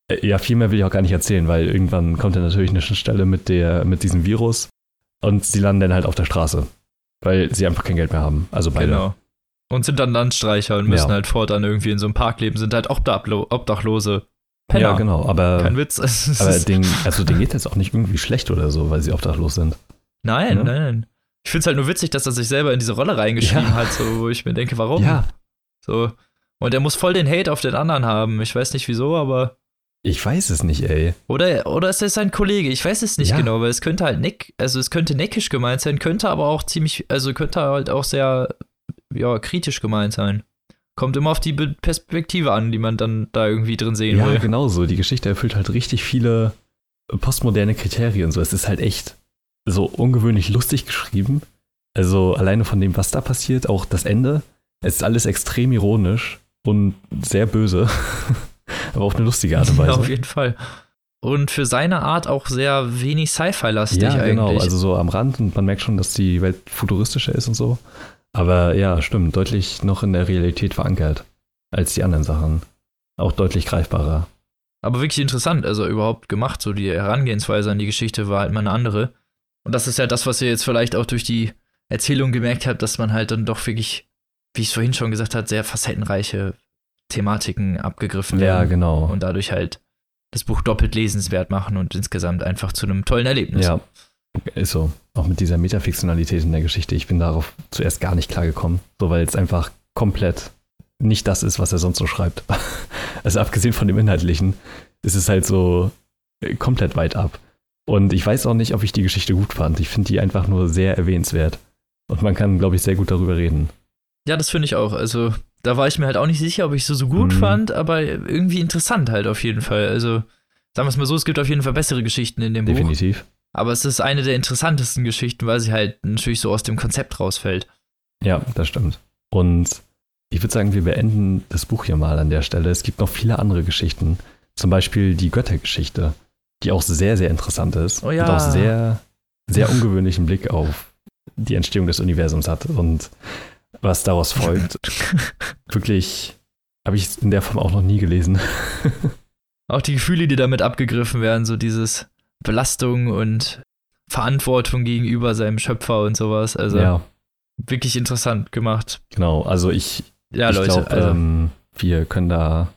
Äh, Ja, viel mehr will ich auch gar nicht erzählen, weil irgendwann kommt dann natürlich eine Schnittstelle mit, der, mit diesem Virus und sie landen dann halt auf der Straße, weil sie einfach kein Geld mehr haben. Also beide. Genau. Und sind dann Landstreicher und müssen Ja. halt fortan irgendwie in so einem Park leben, sind halt Obdachlo Obdachlose. Penner. Ja, genau. Aber, Kein Witz. Aber denen, also denen geht jetzt auch nicht irgendwie schlecht oder so, weil sie obdachlos sind. nein, ne? nein, nein. Ich finde es halt nur witzig, dass er sich selber in diese Rolle reingeschrieben Ja. hat, so, wo ich mir denke, warum? Ja, So. Und er muss voll den Hate auf den anderen haben. Ich weiß nicht wieso, aber Ich weiß es nicht, ey. Oder, oder ist es sein Kollege? Ich weiß es nicht Ja. genau, weil es könnte halt neck, also es könnte neckisch gemeint sein, könnte aber auch ziemlich, also könnte halt auch sehr, ja, kritisch gemeint sein. Kommt immer auf die Perspektive an, die man dann da irgendwie drin sehen Ja, will. genau so. Die Geschichte erfüllt halt richtig viele postmoderne Kriterien. So, es ist halt echt so ungewöhnlich lustig geschrieben. Also alleine von dem, was da passiert, auch das Ende. Es ist alles extrem ironisch und sehr böse. Aber auf eine lustige Art und Ja, Weise. auf jeden Fall. Und für seine Art auch sehr wenig Sci-Fi-lastig ja, eigentlich. genau. Also so am Rand und man merkt schon, dass die Welt futuristischer ist und so. Aber ja, stimmt, deutlich noch in der Realität verankert als die anderen Sachen. Auch deutlich greifbarer. Aber wirklich interessant, also überhaupt gemacht. So die Herangehensweise an die Geschichte war halt mal eine andere. Und das ist ja das, was ihr jetzt vielleicht auch durch die Erzählung gemerkt habt, dass man halt dann doch wirklich, wie ich es vorhin schon gesagt habe, sehr facettenreiche Thematiken abgegriffen Ja, werden. genau. Und dadurch halt das Buch doppelt lesenswert machen und insgesamt einfach zu einem tollen Erlebnis. Ja, ist so. Auch mit dieser Metafiktionalität in der Geschichte. Ich bin darauf zuerst gar nicht klar gekommen. So, weil es einfach komplett nicht das ist, was er sonst so schreibt. Also abgesehen von dem Inhaltlichen ist es halt so äh, komplett weit ab. Und ich weiß auch nicht, ob ich die Geschichte gut fand. Ich finde die einfach nur sehr erwähnenswert. Und man kann, glaube ich, sehr gut darüber reden. Ja, das finde ich auch. Also, da war ich mir halt auch nicht sicher, ob ich so so gut Mhm. fand, aber irgendwie interessant halt auf jeden Fall. Also, sagen wir es mal so, es gibt auf jeden Fall bessere Geschichten in dem Buch. Definitiv. Aber es ist eine der interessantesten Geschichten, weil sie halt natürlich so aus dem Konzept rausfällt. Ja, das stimmt. Und ich würde sagen, wir beenden das Buch hier mal an der Stelle. Es gibt noch viele andere Geschichten. Zum Beispiel die Göttergeschichte, die auch sehr, sehr interessant ist. Oh ja. Und auch sehr, sehr ungewöhnlichen Blick auf die Entstehung des Universums hat und was daraus folgt. Wirklich habe ich in der Form auch noch nie gelesen. Auch die Gefühle, die damit abgegriffen werden, so dieses Belastung und Verantwortung gegenüber seinem Schöpfer und sowas. Also ja, wirklich interessant gemacht. genau. Also ich, Ja, ich glaube, also, ähm, wir können da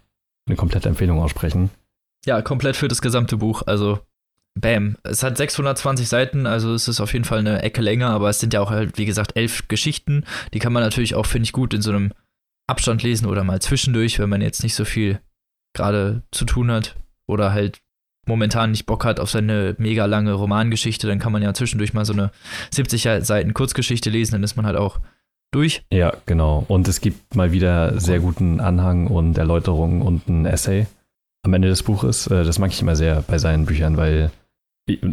eine komplette Empfehlung aussprechen. ja, komplett für das gesamte Buch. Also, bam. Es hat 620 Seiten, also es ist auf jeden Fall eine Ecke länger, aber es sind ja auch halt, wie gesagt, elf Geschichten. Die kann man natürlich auch, finde ich, gut in so einem Abstand lesen oder mal zwischendurch, wenn man jetzt nicht so viel gerade zu tun hat oder halt momentan nicht Bock hat auf seine mega lange Romangeschichte, dann kann man ja zwischendurch mal so eine 70 Seiten Kurzgeschichte lesen, dann ist man halt auch durch. Ja, genau. Und es gibt mal wieder sehr guten Anhang und Erläuterungen und ein Essay am Ende des Buches. Äh, Das mag ich immer sehr bei seinen Büchern, weil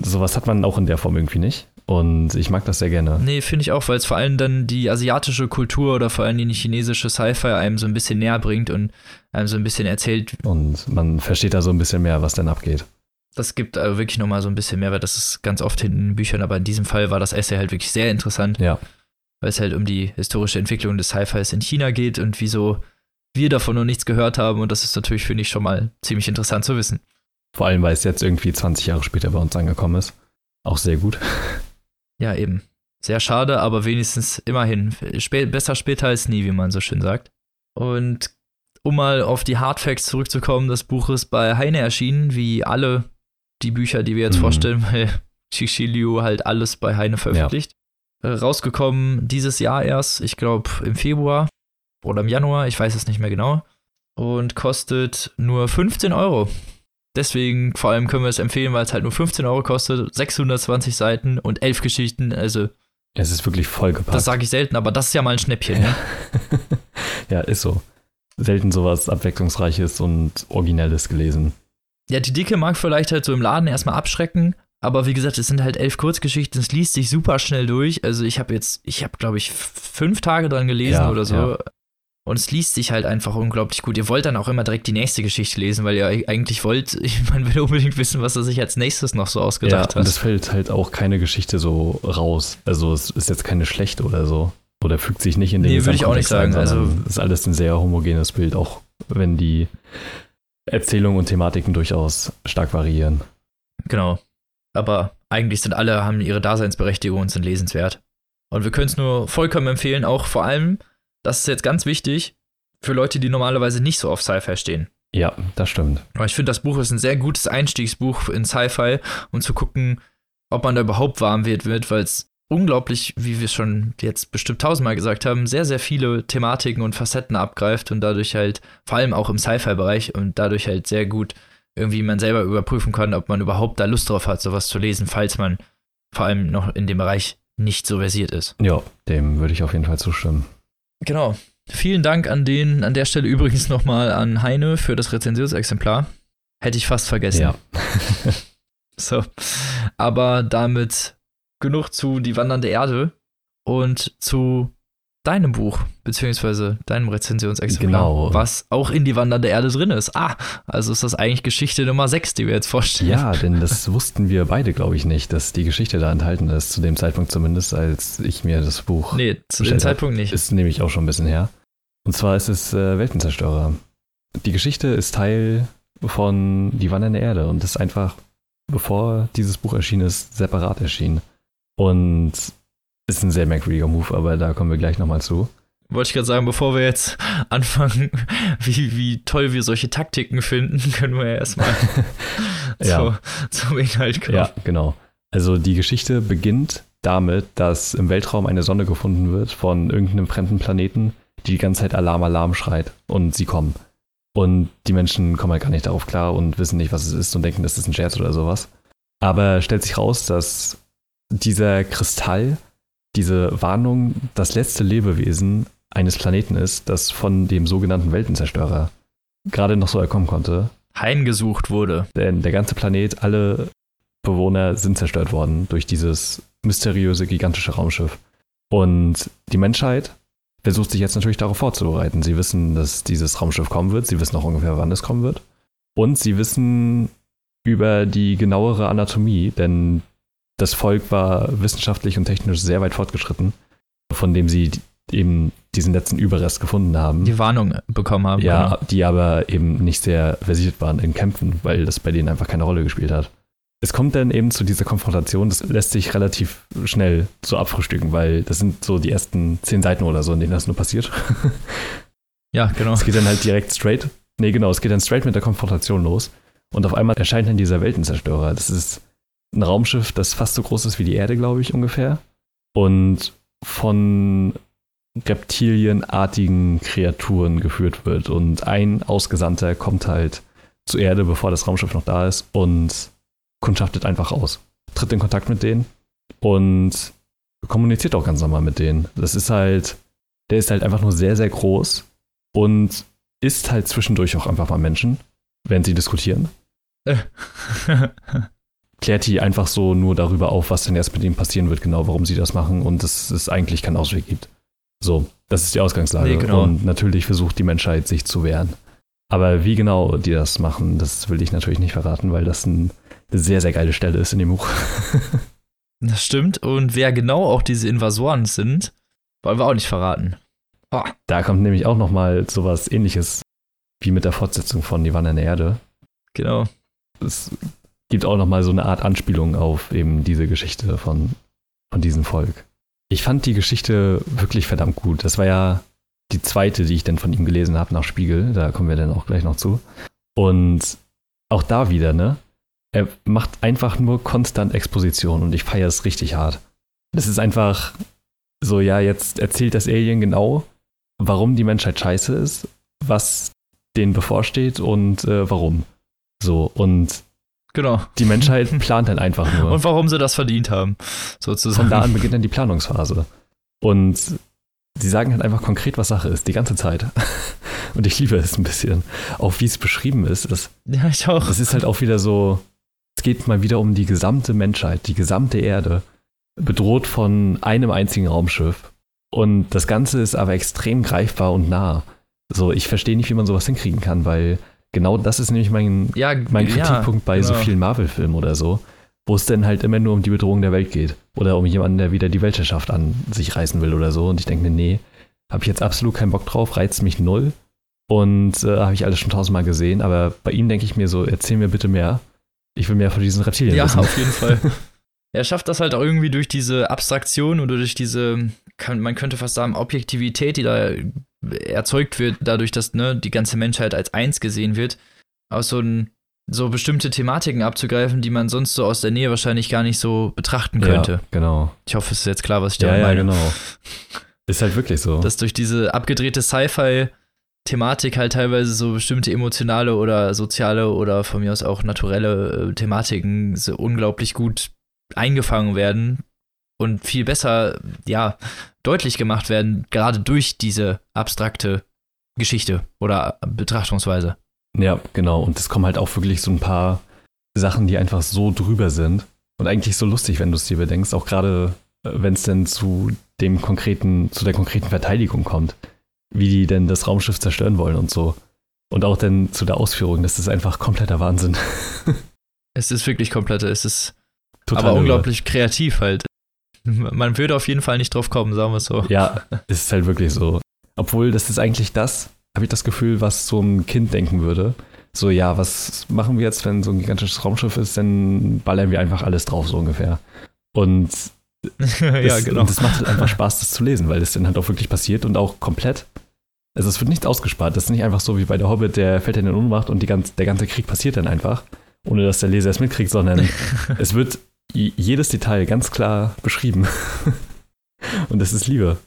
sowas hat man auch in der Form irgendwie nicht. Und ich mag das sehr gerne. Nee, finde ich auch, weil es vor allem dann die asiatische Kultur oder vor allem die chinesische Sci-Fi einem so ein bisschen näher bringt und einem so ein bisschen erzählt. Und man versteht da so ein bisschen mehr, was denn abgeht. Das gibt also wirklich nochmal so ein bisschen mehr, weil das ist ganz oft hinten in den Büchern, aber in diesem Fall war das Essay halt wirklich sehr interessant, Ja, weil es halt um die historische Entwicklung des Sci-Fis in China geht und wieso wir davon noch nichts gehört haben und das ist natürlich, finde ich, schon mal ziemlich interessant zu wissen. vor allem, weil es jetzt irgendwie 20 Jahre später bei uns angekommen ist. Auch sehr gut. Ja, eben. Sehr schade, aber wenigstens immerhin. Spä besser später als nie, wie man so schön sagt. Und um mal auf die Hardfacts zurückzukommen, das Buch ist bei Heine erschienen, wie alle die Bücher, die wir jetzt Mhm. vorstellen, weil Xixi Liu halt alles bei Heine veröffentlicht. Äh, rausgekommen dieses Jahr erst, ich glaube im Februar oder im Januar, ich weiß es nicht mehr genau. Und kostet nur 15 Euro. Deswegen vor allem können wir es empfehlen, weil es halt nur 15 Euro kostet, 620 Seiten und 11 Geschichten. Also, Es ist wirklich vollgepackt. das sage ich selten, aber das ist ja mal ein Schnäppchen. Ne? ja, ist so. Selten sowas Abwechslungsreiches und Originelles gelesen. Ja, die Dicke mag vielleicht halt so im Laden erstmal abschrecken, aber wie gesagt, es sind halt elf Kurzgeschichten, es liest sich super schnell durch. Also ich habe jetzt, ich habe glaube ich fünf Tage dran gelesen Ja, oder so. ja. Und es liest sich halt einfach unglaublich gut. Ihr wollt dann auch immer direkt die nächste Geschichte lesen, weil ihr eig- eigentlich wollt, man will unbedingt wissen, was er sich als nächstes noch so Ja, ausgedacht und hat. es fällt halt auch keine Geschichte so raus. Also es ist jetzt keine schlechte oder so. Oder fügt sich nicht in den Nee, würde ich auch nicht sagen. ein, Also- ist alles ein sehr homogenes Bild, auch wenn die Erzählungen und Thematiken durchaus stark variieren. Genau. Aber eigentlich sind alle, haben ihre Daseinsberechtigung und sind lesenswert. Und wir können es nur vollkommen empfehlen, auch vor allem, das ist jetzt ganz wichtig, für Leute, die normalerweise nicht so auf Sci-Fi stehen. Ja, das stimmt. Aber ich finde, das Buch ist ein sehr gutes Einstiegsbuch in Sci-Fi, um zu gucken, ob man da überhaupt warm wird, wird weil es unglaublich, wie wir schon jetzt bestimmt tausendmal gesagt haben, sehr, sehr viele Thematiken und Facetten abgreift und dadurch halt, vor allem auch im Sci-Fi-Bereich und dadurch halt sehr gut irgendwie man selber überprüfen kann, ob man überhaupt da Lust drauf hat, sowas zu lesen, falls man vor allem noch in dem Bereich nicht so versiert ist. Ja, dem würde ich auf jeden Fall zustimmen. Genau. Vielen Dank an den, an der Stelle übrigens nochmal an Heine für das Rezensionsexemplar. Hätte ich fast vergessen. Ja. so. Aber damit genug zu Die wandernde Erde und zu deinem Buch, beziehungsweise deinem Rezensionsexemplar, Genau. was auch in Die wandernde Erde drin ist. Ah, also ist das eigentlich Geschichte Nummer 6, die wir jetzt vorstellen. Ja, denn das wussten wir beide, glaube ich, nicht, dass die Geschichte da enthalten ist, zu dem Zeitpunkt zumindest, als ich mir das Buch. Nee, zu dem bestellt hab. Zeitpunkt nicht. Ist nämlich auch schon ein bisschen her. Und zwar ist es äh, Weltenzerstörer. Die Geschichte ist Teil von Die wandernde Erde und ist einfach, bevor dieses Buch erschienen ist, separat erschienen. Und ist ein sehr merkwürdiger Move, aber da kommen wir gleich nochmal zu. Wollte ich gerade sagen, bevor wir jetzt anfangen, wie, wie toll wir solche Taktiken finden, können wir ja erstmal Ja. zu, zum Inhalt kommen. Ja, genau. Also die Geschichte beginnt damit, dass im Weltraum eine Sonne gefunden wird von irgendeinem fremden Planeten, die die ganze Zeit Alarm, Alarm schreit und sie kommen. Und die Menschen kommen halt gar nicht darauf klar und wissen nicht, was es ist und denken, das ist ein Scherz oder sowas. Aber stellt sich raus, dass dieser Kristall, diese Warnung, das letzte Lebewesen eines Planeten ist, das von dem sogenannten Weltenzerstörer gerade noch so erkommen konnte. Heimgesucht wurde. Denn der ganze Planet, alle Bewohner sind zerstört worden durch dieses mysteriöse, gigantische Raumschiff. Und die Menschheit versucht sich jetzt natürlich darauf vorzubereiten. Sie wissen, dass dieses Raumschiff kommen wird. Sie wissen auch ungefähr, wann es kommen wird. Und sie wissen über die genauere Anatomie, denn das Volk war wissenschaftlich und technisch sehr weit fortgeschritten, von dem sie eben diesen letzten Überrest gefunden haben. Die Warnung bekommen haben. Ja, genau. die aber eben nicht sehr versiert waren in Kämpfen, weil das bei denen einfach keine Rolle gespielt hat. Es kommt dann eben zu dieser Konfrontation, das lässt sich relativ schnell so abfrühstücken, weil das sind so die ersten zehn Seiten oder so, in denen das nur passiert. ja, genau. Es geht dann halt direkt straight. Nee, genau, es geht dann straight mit der Konfrontation los. Und auf einmal erscheint dann dieser Weltenzerstörer. Das ist ein Raumschiff, das fast so groß ist wie die Erde, glaube ich, ungefähr. Und von reptilienartigen Kreaturen geführt wird. Und ein Ausgesandter kommt halt zur Erde, bevor das Raumschiff noch da ist und kundschaftet einfach aus. Tritt in Kontakt mit denen und kommuniziert auch ganz normal mit denen. Das ist halt, der ist halt einfach nur sehr, sehr groß und ist halt zwischendurch auch einfach mal Menschen, während sie diskutieren. Klärt die einfach so nur darüber auf, was denn erst mit ihnen passieren wird, genau, warum sie das machen und dass es eigentlich keinen Ausweg gibt. So, das ist die Ausgangslage. Nee, genau. Und natürlich versucht die Menschheit, sich zu wehren. Aber wie genau die das machen, das will ich natürlich nicht verraten, weil das ein, eine sehr, sehr geile Stelle ist in dem Buch. das stimmt. Und wer genau auch diese Invasoren sind, wollen wir auch nicht verraten. Oh. Da kommt nämlich auch noch mal sowas ähnliches wie mit der Fortsetzung von Die Wanne in der Erde. Genau. Es gibt auch noch mal so eine Art Anspielung auf eben diese Geschichte von, von diesem Volk. Ich fand die Geschichte wirklich verdammt gut. Das war ja die zweite, die ich dann von ihm gelesen habe nach Spiegel. Da kommen wir dann auch gleich noch zu. Und auch da wieder, ne? Er macht einfach nur konstant Exposition und ich feiere es richtig hart. Das ist einfach so, ja, jetzt erzählt das Alien genau, warum die Menschheit scheiße ist, was denen bevorsteht und äh, warum. So, und Genau. die Menschheit plant dann einfach nur. Und warum sie das verdient haben, sozusagen. Von da an beginnt dann die Planungsphase. Und sie sagen halt einfach konkret, was Sache ist, die ganze Zeit. Und ich liebe es ein bisschen. Auch wie es beschrieben ist. Das, Ja, ich auch. das ist halt auch wieder so, es geht mal wieder um die gesamte Menschheit, die gesamte Erde, bedroht von einem einzigen Raumschiff. Und das Ganze ist aber extrem greifbar und nah. So, ich verstehe nicht, wie man sowas hinkriegen kann, weil genau das ist nämlich mein, ja, mein ja, Kritikpunkt bei so genau. vielen Marvel-Filmen oder so, wo es dann halt immer nur um die Bedrohung der Welt geht. Oder um jemanden, der wieder die Weltherrschaft an sich reißen will oder so. Und ich denke mir, nee, habe ich jetzt absolut keinen Bock drauf, reizt mich null. Und äh, habe ich alles schon tausendmal gesehen. Aber bei ihm denke ich mir so, erzähl mir bitte mehr. Ich will mehr von diesen Reptilien Ja, wissen. auf jeden Fall. Er schafft das halt auch irgendwie durch diese Abstraktion oder durch diese, kann, man könnte fast sagen, Objektivität, die da erzeugt wird, dadurch, dass ne, die ganze Menschheit als eins gesehen wird, aus so, ein, so bestimmte Thematiken abzugreifen, die man sonst so aus der Nähe wahrscheinlich gar nicht so betrachten könnte. Ja, genau. Ich hoffe, es ist jetzt klar, was ich Ja, da ja, meine. genau. Ist halt wirklich so. Dass durch diese abgedrehte Sci-Fi Thematik halt teilweise so bestimmte emotionale oder soziale oder von mir aus auch naturelle äh, Thematiken so unglaublich gut eingefangen werden und viel besser, ja, deutlich gemacht werden, gerade durch diese abstrakte Geschichte oder Betrachtungsweise. Ja, genau. Und es kommen halt auch wirklich so ein paar Sachen, die einfach so drüber sind und eigentlich so lustig, wenn du es dir bedenkst, auch gerade äh, wenn es denn zu dem konkreten, zu der konkreten Verteidigung kommt wie die denn das Raumschiff zerstören wollen und so. Und auch dann zu der Ausführung, das ist einfach kompletter Wahnsinn. es ist wirklich komplett, es ist Total aber unglaublich irre. kreativ halt. Man würde auf jeden Fall nicht drauf kommen, sagen wir es so. Ja, ist halt wirklich so. Obwohl, das ist eigentlich das, habe ich das Gefühl, was so ein Kind denken würde. So, ja, was machen wir jetzt, wenn so ein gigantisches Raumschiff ist, dann ballern wir einfach alles drauf, so ungefähr. Und das, ja, genau. Und das macht halt einfach Spaß, das zu lesen, weil das dann halt auch wirklich passiert und auch komplett. Also es wird nichts ausgespart. Das ist nicht einfach so wie bei der Hobbit, der fällt in den Unmacht und ganz, der ganze Krieg passiert dann einfach, ohne dass der Leser es mitkriegt, sondern es wird jedes Detail ganz klar beschrieben. und das ist Liebe.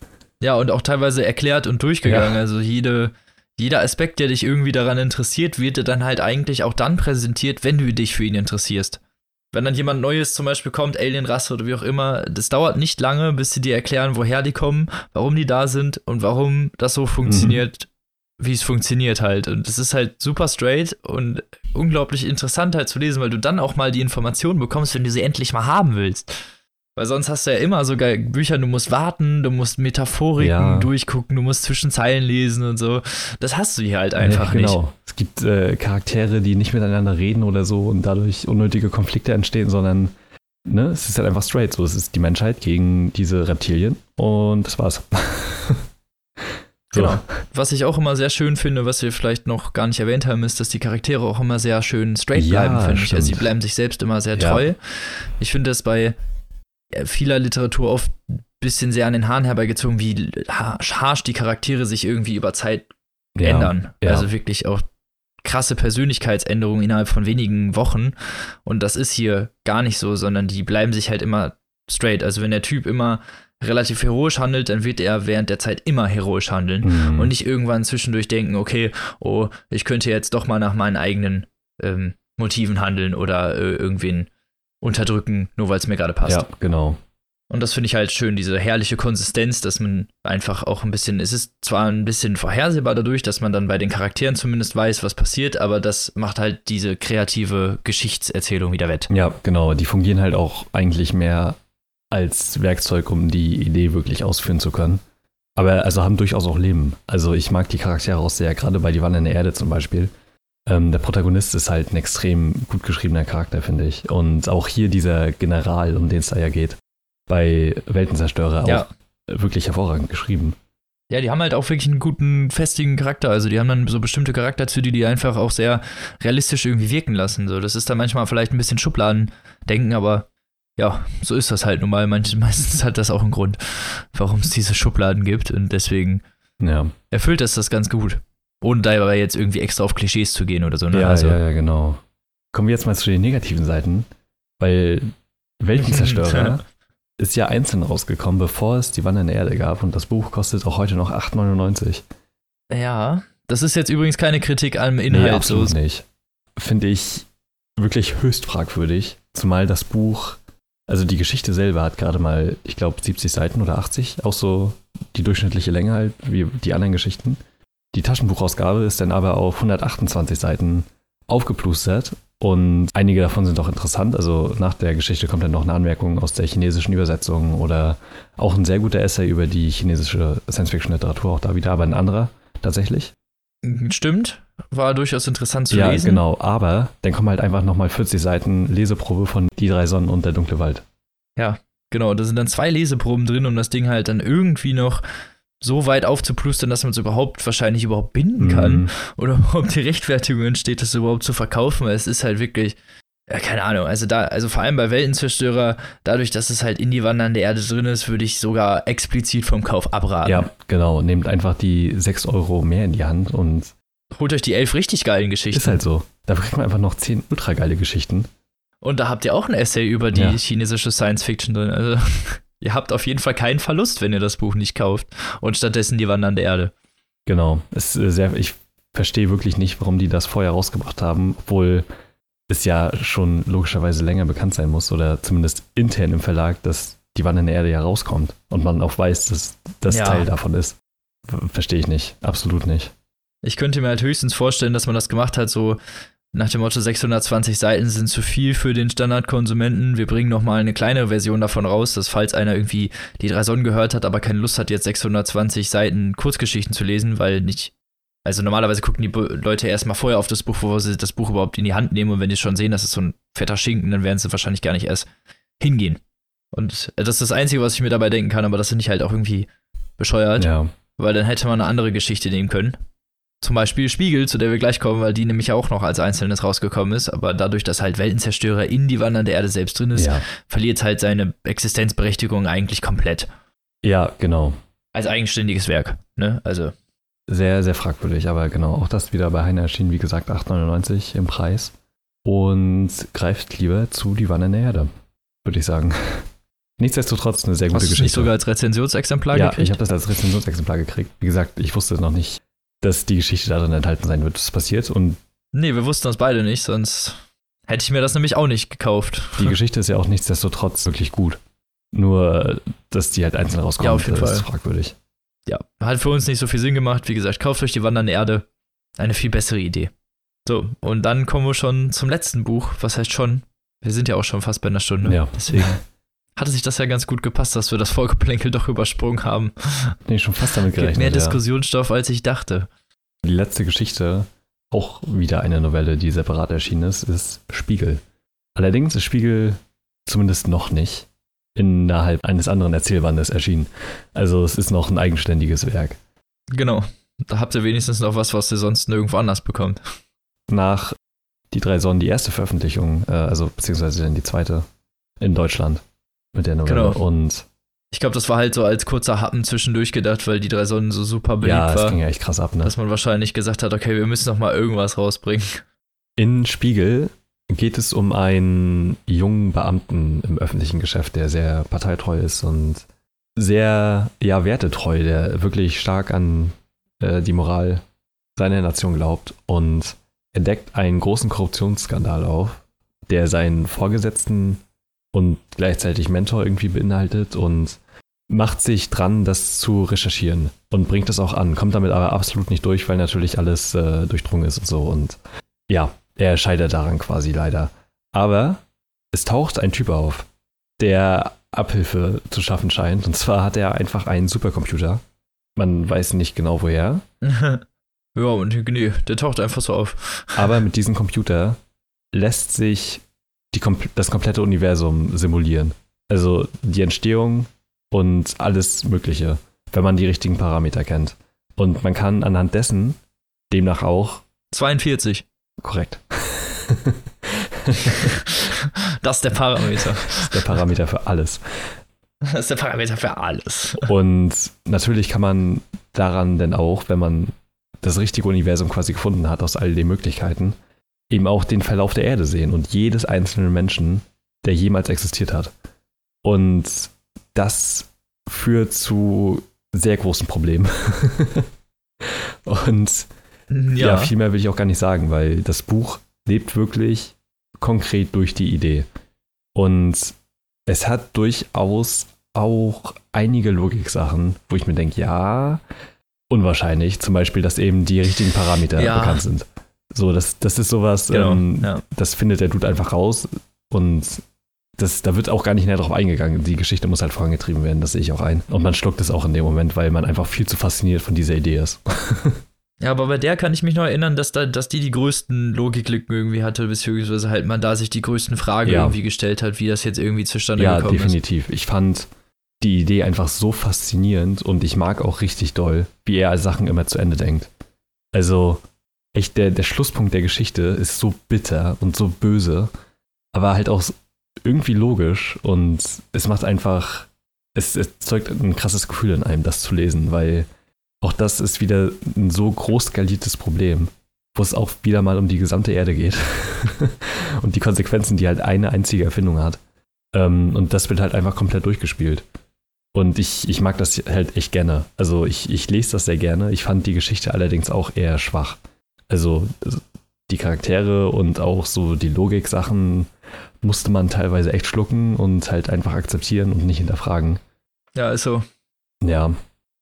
Ja, und auch teilweise erklärt und durchgegangen. Ja. Also jede, jeder Aspekt, der dich irgendwie daran interessiert, wird dir dann halt eigentlich auch dann präsentiert, wenn du dich für ihn interessierst wenn dann jemand Neues zum Beispiel kommt, Alienrasse oder wie auch immer, das dauert nicht lange, bis sie dir erklären, woher die kommen, warum die da sind und warum das so funktioniert, mhm. Wie es funktioniert halt. Und das ist halt super straight und unglaublich interessant halt zu lesen, weil du dann auch mal die Informationen bekommst, wenn du sie endlich mal haben willst. Weil sonst hast du ja immer sogar Bücher, du musst warten, du musst Metaphoriken ja. durchgucken, du musst zwischen Zeilen lesen und so. Das hast du hier halt einfach ja, genau. nicht. Es gibt äh, Charaktere, die nicht miteinander reden oder so und dadurch unnötige Konflikte entstehen, sondern ne, es ist halt einfach straight. So, es ist die Menschheit gegen diese Reptilien und das war's. So. Genau. Was ich auch immer sehr schön finde, was wir vielleicht noch gar nicht erwähnt haben, ist, dass die Charaktere auch immer sehr schön straight bleiben, ja, finde ich. Also sie bleiben sich selbst immer sehr treu. Ja. Ich finde das bei äh, vieler Literatur oft ein bisschen sehr an den Haaren herbeigezogen, wie harsch die Charaktere sich irgendwie über Zeit ja, ändern. Also wirklich auch krasse Persönlichkeitsänderungen innerhalb von wenigen Wochen. Und das ist hier gar nicht so, sondern die bleiben sich halt immer straight. Also wenn der Typ immer relativ heroisch handelt, dann wird er während der Zeit immer heroisch handeln mhm. und nicht irgendwann zwischendurch denken, okay, oh, ich könnte jetzt doch mal nach meinen eigenen ähm, Motiven handeln oder äh, irgendwen unterdrücken, nur weil es mir gerade passt. Ja, genau. Und das finde ich halt schön, diese herrliche Konsistenz, dass man einfach auch ein bisschen, es ist zwar ein bisschen vorhersehbar dadurch, dass man dann bei den Charakteren zumindest weiß, was passiert, aber das macht halt diese kreative Geschichtserzählung wieder wett. Ja, genau. Die fungieren halt auch eigentlich mehr als Werkzeug, um die Idee wirklich ausführen zu können. Aber also haben durchaus auch Leben. Also ich mag die Charaktere auch sehr, gerade bei Die Wanne in der Erde zum Beispiel. Ähm, der Protagonist ist halt ein extrem gut geschriebener Charakter, finde ich. Und auch hier dieser General, um den es da ja geht, bei Weltenzerstörer ja. auch wirklich hervorragend geschrieben. Ja, die haben halt auch wirklich einen guten, festigen Charakter. Also die haben dann so bestimmte Charakterzüge, die einfach auch sehr realistisch irgendwie wirken lassen. So, das ist dann manchmal vielleicht ein bisschen Schubladendenken, aber ja, so ist das halt nun mal. Meistens hat das auch einen Grund, warum es diese Schubladen gibt. Und deswegen ja. erfüllt das das ganz gut. Ohne dabei jetzt irgendwie extra auf Klischees zu gehen oder so. Ne? Ja, also, ja, ja, genau. Kommen wir jetzt mal zu den negativen Seiten, weil Weltenzerstörer ist ja einzeln rausgekommen, bevor es die Wanne in der Erde gab und das Buch kostet auch heute noch 8,99. Ja, das ist jetzt übrigens keine Kritik am Inhalt. Nee, absolut so. nicht. Finde ich wirklich höchst fragwürdig, zumal das Buch, also die Geschichte selber hat gerade mal, ich glaube, 70 Seiten oder 80, auch so die durchschnittliche Länge halt, wie die anderen Geschichten. Die Taschenbuchausgabe ist dann aber auf 128 Seiten aufgeplustert und einige davon sind auch interessant. Also nach der Geschichte kommt dann noch eine Anmerkung aus der chinesischen Übersetzung oder auch ein sehr guter Essay über die chinesische Science-Fiction-Literatur, auch da wieder, aber ein anderer tatsächlich. Stimmt, war durchaus interessant zu ja, lesen. Ja, genau, aber dann kommen halt einfach nochmal 40 Seiten Leseprobe von Die drei Sonnen und der dunkle Wald. Ja, genau, da sind dann zwei Leseproben drin, um das Ding halt dann irgendwie noch so weit aufzuplustern, dass man es überhaupt wahrscheinlich überhaupt binden kann mhm. oder überhaupt die Rechtfertigung entsteht, das überhaupt zu verkaufen, weil es ist halt wirklich, ja, keine Ahnung, also da, also vor allem bei Weltenzerstörer, dadurch, dass es halt in die wandernde Erde drin ist, würde ich sogar explizit vom Kauf abraten. Ja, genau, nehmt einfach die 6 Euro mehr in die Hand und holt euch die elf richtig geilen Geschichten. Ist halt so. Da kriegt man einfach noch 10 ultra geile Geschichten. Und da habt ihr auch ein Essay über die ja. chinesische Science Fiction drin. Also Ihr habt auf jeden Fall keinen Verlust, wenn ihr das Buch nicht kauft und stattdessen die Wandernde Erde. Genau. Es sehr, ich verstehe wirklich nicht, warum die das vorher rausgebracht haben, obwohl es ja schon logischerweise länger bekannt sein muss oder zumindest intern im Verlag, dass die Wanne Erde ja rauskommt und man auch weiß, dass das ja. Teil davon ist. Verstehe ich nicht. Absolut nicht. Ich könnte mir halt höchstens vorstellen, dass man das gemacht hat, so nach dem Motto 620 Seiten sind zu viel für den Standardkonsumenten. Wir bringen noch mal eine kleinere Version davon raus, dass falls einer irgendwie die drei Sonnen gehört hat, aber keine Lust hat, jetzt 620 Seiten Kurzgeschichten zu lesen, weil nicht also normalerweise gucken die Leute erstmal vorher auf das Buch, bevor sie das Buch überhaupt in die Hand nehmen und wenn die schon sehen, das ist so ein fetter Schinken, dann werden sie wahrscheinlich gar nicht erst hingehen. Und das ist das Einzige, was ich mir dabei denken kann, aber das finde ich halt auch irgendwie bescheuert, ja. weil dann hätte man eine andere Geschichte nehmen können. Zum Beispiel Spiegel, zu der wir gleich kommen, weil die nämlich auch noch als Einzelnes rausgekommen ist, aber dadurch, dass halt Weltenzerstörer in die Wandern der Erde selbst drin ist, ja. verliert halt seine Existenzberechtigung eigentlich komplett. Ja, genau. Als eigenständiges Werk, ne? Also sehr, sehr fragwürdig, aber genau, auch das wieder bei Heine erschienen, wie gesagt, 8,99 im Preis. Und greift lieber zu Die Wanne in der Erde, würde ich sagen. Nichtsdestotrotz eine sehr gute Hast Geschichte. Hast du nicht sogar als Rezensionsexemplar ja, gekriegt? Ja, ich habe das als Rezensionsexemplar gekriegt. Wie gesagt, ich wusste noch nicht, dass die Geschichte darin enthalten sein wird, was passiert. Und nee, wir wussten das beide nicht, sonst hätte ich mir das nämlich auch nicht gekauft. Die Geschichte ist ja auch nichtsdestotrotz wirklich gut. Nur, dass die halt einzeln rauskommt, ja, auf jeden ist Fall. fragwürdig ja, hat für uns nicht so viel Sinn gemacht. Wie gesagt, kauft euch die wandernde Erde. Eine viel bessere Idee. So, und dann kommen wir schon zum letzten Buch. Was heißt schon? Wir sind ja auch schon fast bei einer Stunde. Ja. Deswegen hatte sich das ja ganz gut gepasst, dass wir das Vorgeplänkel doch übersprungen haben. Nee, schon fast damit gerechnet. Gibt mehr Diskussionsstoff, als ich dachte. Die letzte Geschichte, auch wieder eine Novelle, die separat erschienen ist, ist Spiegel. Allerdings ist Spiegel zumindest noch nicht innerhalb eines anderen Erzählbandes erschienen. Also es ist noch ein eigenständiges Werk. Genau. Da habt ihr wenigstens noch was, was ihr sonst nirgendwo anders bekommt. Nach Die drei Sonnen die erste Veröffentlichung, äh, also beziehungsweise dann die zweite in Deutschland mit der Novelle. Genau. Und ich glaube, das war halt so als kurzer Happen zwischendurch gedacht, weil die drei Sonnen so super beliebt ja, war. Ja, das ging ja echt krass ab, ne? Dass man wahrscheinlich gesagt hat, okay, wir müssen noch mal irgendwas rausbringen. In Spiegel geht es um einen jungen Beamten im öffentlichen Geschäft, der sehr parteitreu ist und sehr, ja, wertetreu, der wirklich stark an äh, die Moral seiner Nation glaubt und entdeckt einen großen Korruptionsskandal auf, der seinen Vorgesetzten und gleichzeitig Mentor irgendwie beinhaltet und macht sich dran, das zu recherchieren und bringt es auch an, kommt damit aber absolut nicht durch, weil natürlich alles äh, durchdrungen ist und so und ja, er scheitert daran quasi leider. Aber es taucht ein Typ auf, der Abhilfe zu schaffen scheint. Und zwar hat er einfach einen Supercomputer. Man weiß nicht genau woher. ja, und nee, der taucht einfach so auf. Aber mit diesem Computer lässt sich die, das komplette Universum simulieren. Also die Entstehung und alles Mögliche, wenn man die richtigen Parameter kennt. Und man kann anhand dessen demnach auch 42. Korrekt. das ist der Parameter. Das ist der Parameter für alles. Das ist der Parameter für alles. Und natürlich kann man daran denn auch, wenn man das richtige Universum quasi gefunden hat aus all den Möglichkeiten, eben auch den Verlauf der Erde sehen und jedes einzelne Menschen, der jemals existiert hat. Und das führt zu sehr großen Problemen. und ja. ja, viel mehr will ich auch gar nicht sagen, weil das Buch lebt wirklich konkret durch die Idee. Und es hat durchaus auch einige Logik-Sachen, wo ich mir denke, ja, unwahrscheinlich. Zum Beispiel, dass eben die richtigen Parameter ja. bekannt sind. So, das, das ist sowas, genau, ähm, ja. das findet der Dude einfach raus und das, da wird auch gar nicht näher drauf eingegangen. Die Geschichte muss halt vorangetrieben werden, das sehe ich auch ein. Und man schluckt es auch in dem Moment, weil man einfach viel zu fasziniert von dieser Idee ist. Ja, aber bei der kann ich mich noch erinnern, dass, da, dass die die größten Logiklücken irgendwie hatte, beziehungsweise halt man da sich die größten Fragen ja. irgendwie gestellt hat, wie das jetzt irgendwie zustande ja, gekommen ist. Ja, definitiv. Ich fand die Idee einfach so faszinierend und ich mag auch richtig doll, wie er Sachen immer zu Ende denkt. Also, echt, der, der Schlusspunkt der Geschichte ist so bitter und so böse, aber halt auch irgendwie logisch und es macht einfach, es erzeugt ein krasses Gefühl in einem, das zu lesen, weil auch das ist wieder ein so groß skaliertes Problem, wo es auch wieder mal um die gesamte Erde geht und die Konsequenzen, die halt eine einzige Erfindung hat. Ähm, und das wird halt einfach komplett durchgespielt. Und ich, ich mag das halt echt gerne. Also ich, ich lese das sehr gerne. Ich fand die Geschichte allerdings auch eher schwach. Also die Charaktere und auch so die Logik-Sachen musste man teilweise echt schlucken und halt einfach akzeptieren und nicht hinterfragen. Ja, ist so. Ja.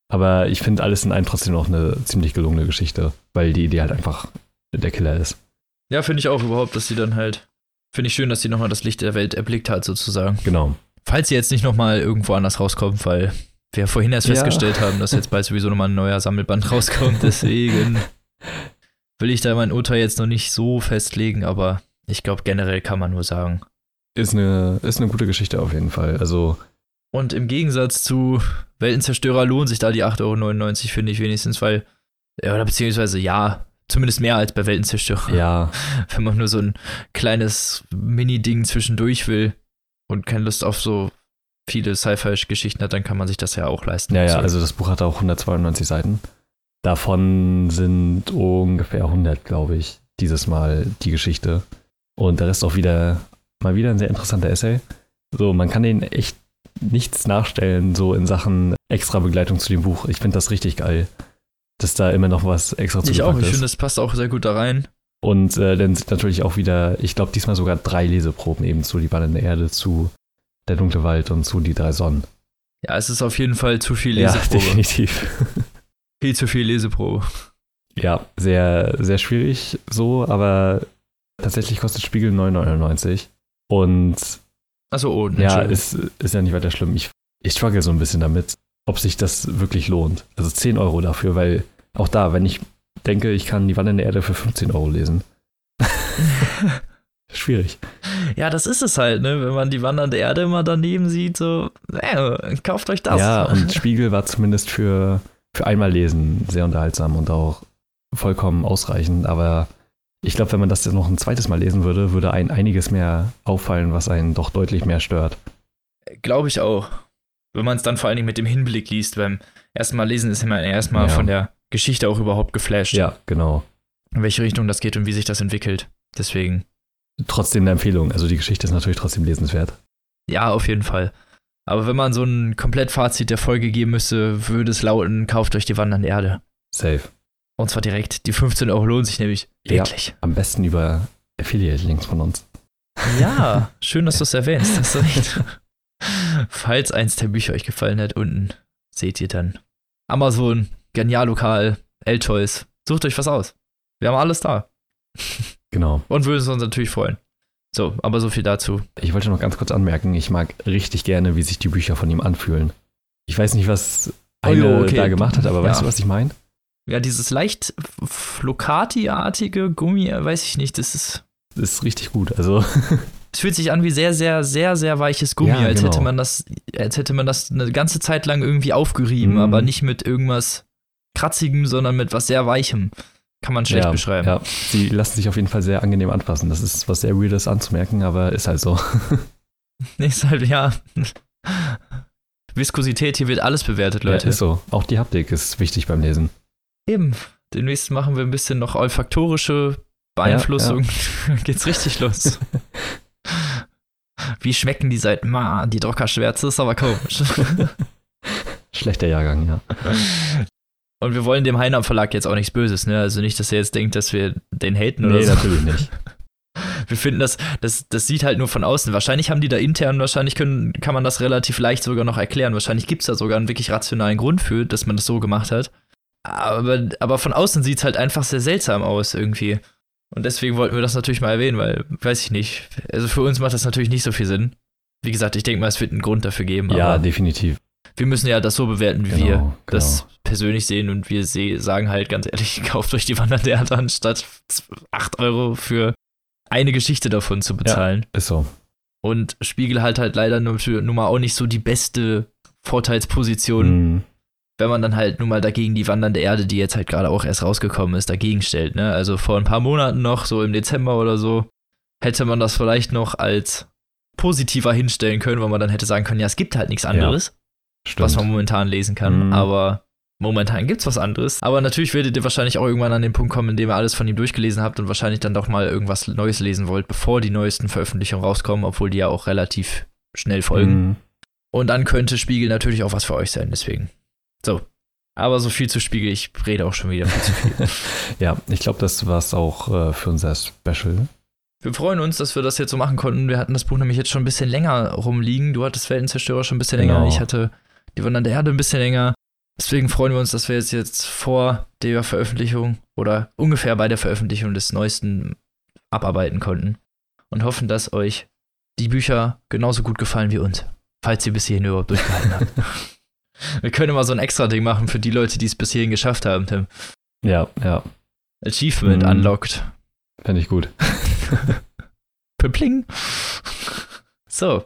Aber ich finde alles in einem trotzdem noch eine ziemlich gelungene Geschichte, weil die Idee halt einfach der Killer ist. Ja, finde ich auch überhaupt, dass sie dann halt. Finde ich schön, dass sie nochmal das Licht der Welt erblickt hat, sozusagen. Genau. Falls sie jetzt nicht nochmal irgendwo anders rauskommt, weil wir vorhin erst Ja. festgestellt haben, dass jetzt bald sowieso nochmal ein neuer Sammelband rauskommt. Deswegen will ich da mein Urteil jetzt noch nicht so festlegen, aber ich glaube, generell kann man nur sagen. Ist eine, ist eine gute Geschichte auf jeden Fall. Also, Und im Gegensatz zu Weltenzerstörer lohnt sich da die 8,99 Euro, finde ich wenigstens, weil, ja, oder beziehungsweise ja, zumindest mehr als bei Weltenzerstörer. ja, Wenn man nur so ein kleines Mini-Ding zwischendurch will und keine Lust auf so viele Sci-Fi-Geschichten hat, dann kann man sich das ja auch leisten. ja, ja, So. also das Buch hat auch 192 Seiten. Davon sind ungefähr 100, glaube ich, dieses Mal die Geschichte. Und der Rest auch wieder, mal wieder ein sehr interessanter Essay. So, man kann den echt nichts nachstellen, so in Sachen extra Begleitung zu dem Buch. Ich finde das richtig geil, dass da immer noch was extra ich auch, ich ist. finde, das passt auch sehr gut da rein. Und äh, dann sind natürlich auch wieder, ich glaube, diesmal sogar drei Leseproben eben zu Die der Erde, zu Der dunkle Wald und zu Die drei Sonnen. Ja, es ist auf jeden Fall zu viel Ja, Leseprobe. definitiv. viel zu viel Leseprobe. Ja, sehr, sehr schwierig so, aber tatsächlich kostet Spiegel 9,99. Und Achso, oh, ja, ist, ist ja nicht weiter schlimm. Ich, ich struggle so ein bisschen damit, ob sich das wirklich lohnt. Also 10 Euro dafür, weil auch da, wenn ich denke, ich kann Die der Erde für 15 Euro lesen. Schwierig. Ja, das ist es halt, ne? Wenn man die wandernde Erde immer daneben sieht, so, äh, kauft euch das. Ja, und Spiegel war zumindest für, für einmal lesen sehr unterhaltsam und auch vollkommen ausreichend. Aber ich glaube, wenn man das jetzt noch ein zweites Mal lesen würde, würde ein einiges mehr auffallen, was einen doch deutlich mehr stört. Glaube ich auch. Wenn man es dann vor allen Dingen mit dem Hinblick liest, beim ersten Mal lesen ist man erstmal Ja. von der Geschichte auch überhaupt geflasht, Ja, genau. in welche Richtung das geht und wie sich das entwickelt. Deswegen, Trotzdem eine Empfehlung. Also die Geschichte ist natürlich trotzdem lesenswert. ja, auf jeden Fall. Aber wenn man so ein Komplettfazit der Folge geben müsste, würde es lauten, kauft euch die wandernde Erde. Safe. Und zwar direkt. Die 15 Euro lohnen sich nämlich Ja. wirklich. Am besten über Affiliate-Links von uns. Ja, schön, dass du es erwähnst. Hast du recht. Falls eins der Bücher euch gefallen hat, unten seht ihr dann Amazon, Genial-Lokal, L-Toys. Sucht euch was aus. Wir haben alles da. Genau. Und würden uns natürlich freuen. So, aber so viel dazu. Ich wollte noch ganz kurz anmerken, ich mag richtig gerne, wie sich die Bücher von ihm anfühlen. Ich weiß nicht, was Oh eine jo, okay. da gemacht hat, aber Ja. weißt du, was ich meine? Ja, dieses leicht Flocati-artige Gummi, äh, weiß ich nicht, das ist. Das ist richtig gut. Also, Es fühlt sich an wie sehr, sehr, sehr, sehr weiches Gummi, Ja, als genau. hätte man das, als hätte man das eine ganze Zeit lang irgendwie aufgerieben, Mhm. aber nicht mit irgendwas Kratzigem, sondern mit was sehr Weichem. Kann man schlecht ja, beschreiben. Ja, sie lassen sich auf jeden Fall sehr angenehm anfassen. Das ist was sehr Weirdes anzumerken, aber ist halt so. Ist halt, ja. Viskosität, hier wird alles bewertet, Leute. Ja, ist so. Auch die Haptik ist wichtig beim Lesen. Eben. Demnächst machen wir ein bisschen noch olfaktorische Beeinflussung. Geht's richtig los. Wie schmecken die seit, man, die Druckerschwärze ist aber komisch. Schlechter Jahrgang, ja. Und wir wollen dem Heinam Verlag jetzt auch nichts Böses, ne? Also nicht, dass er jetzt denkt, dass wir den haten oder Nee, so. natürlich nicht. Wir finden das, das, das sieht halt nur von außen. Wahrscheinlich haben die da intern, wahrscheinlich können, kann man das relativ leicht sogar noch erklären. Wahrscheinlich gibt es da sogar einen wirklich rationalen Grund für, dass man das so gemacht hat. Aber, aber von außen sieht es halt einfach sehr seltsam aus irgendwie. Und deswegen wollten wir das natürlich mal erwähnen, weil, weiß ich nicht. Also für uns macht das natürlich nicht so viel Sinn. Wie gesagt, ich denke mal, es wird einen Grund dafür geben. Ja, definitiv. wir müssen ja das so bewerten, wie Genau, wir genau. das persönlich sehen. Und wir se sagen halt ganz ehrlich, kauft euch die Wandernde Erde anstatt 8 Euro für eine Geschichte davon zu bezahlen. Ist so. Und Spiegel hat halt leider nur, nun mal auch nicht so die beste Vorteilsposition, Mhm. Wenn man dann halt nun mal dagegen die wandernde Erde, die jetzt halt gerade auch erst rausgekommen ist, dagegen stellt. Ne? Also vor ein paar Monaten noch, so im Dezember oder so, hätte man das vielleicht noch als positiver hinstellen können, weil man dann hätte sagen können, ja, es gibt halt nichts anderes, Stimmt. was man momentan lesen kann. Mhm. Aber momentan gibt's was anderes. Aber natürlich werdet ihr wahrscheinlich auch irgendwann an den Punkt kommen, in dem ihr alles von ihm durchgelesen habt und wahrscheinlich dann doch mal irgendwas Neues lesen wollt, bevor die neuesten Veröffentlichungen rauskommen, obwohl die ja auch relativ schnell folgen. Mhm. Und dann könnte Spiegel natürlich auch was für euch sein, deswegen. So. Aber so viel zu Spiegel, ich rede auch schon wieder viel zu viel. ja, ich glaube, das war es auch äh, für unser Special. Wir freuen uns, dass wir das jetzt so machen konnten. Wir hatten das Buch nämlich jetzt schon ein bisschen länger rumliegen. Du hattest Weltenzerstörer schon ein bisschen genau. länger. Ich hatte die Wandern der Erde ein bisschen länger. Deswegen freuen wir uns, dass wir jetzt, jetzt vor der Veröffentlichung oder ungefähr bei der Veröffentlichung des neuesten abarbeiten konnten. Und hoffen, dass euch die Bücher genauso gut gefallen wie uns. Falls ihr bis hierhin überhaupt durchgehalten habt. Wir können mal so ein extra Ding machen für die Leute, die es bis hierhin geschafft haben, Tim. Ja, ja. Achievement mm. unlocked. Fände ich gut. Pipling. So.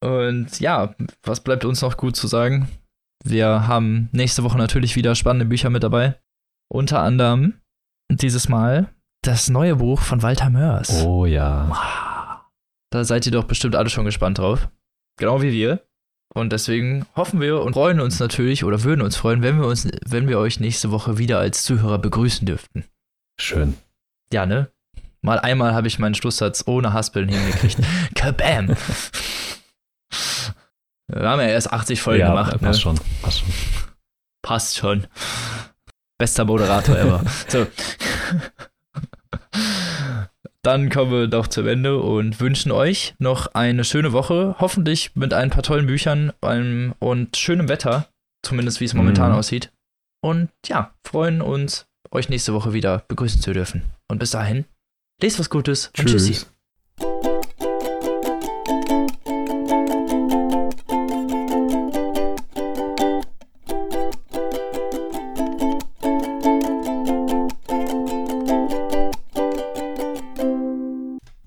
Und ja, was bleibt uns noch gut zu sagen? Wir haben nächste Woche natürlich wieder spannende Bücher mit dabei. Unter anderem dieses Mal das neue Buch von Walter Mörs. Oh ja. Da seid ihr doch bestimmt alle schon gespannt drauf. Genau wie wir. Und deswegen hoffen wir und freuen uns natürlich oder würden uns freuen, wenn wir uns, wenn wir euch nächste Woche wieder als Zuhörer begrüßen dürften. Schön. Ja, ne? Mal einmal habe ich meinen Schlusssatz ohne Haspeln hingekriegt. Kabam! Wir haben ja erst 80 Folgen ja, gemacht. Passt ne? schon, passt schon. Passt schon. Bester Moderator ever. so. Dann kommen wir doch zum Ende und wünschen euch noch eine schöne Woche. Hoffentlich mit ein paar tollen Büchern und schönem Wetter. Zumindest wie es momentan mhm. aussieht. Und ja, freuen uns, euch nächste Woche wieder begrüßen zu dürfen. Und bis dahin, lest was Gutes und tschüssi.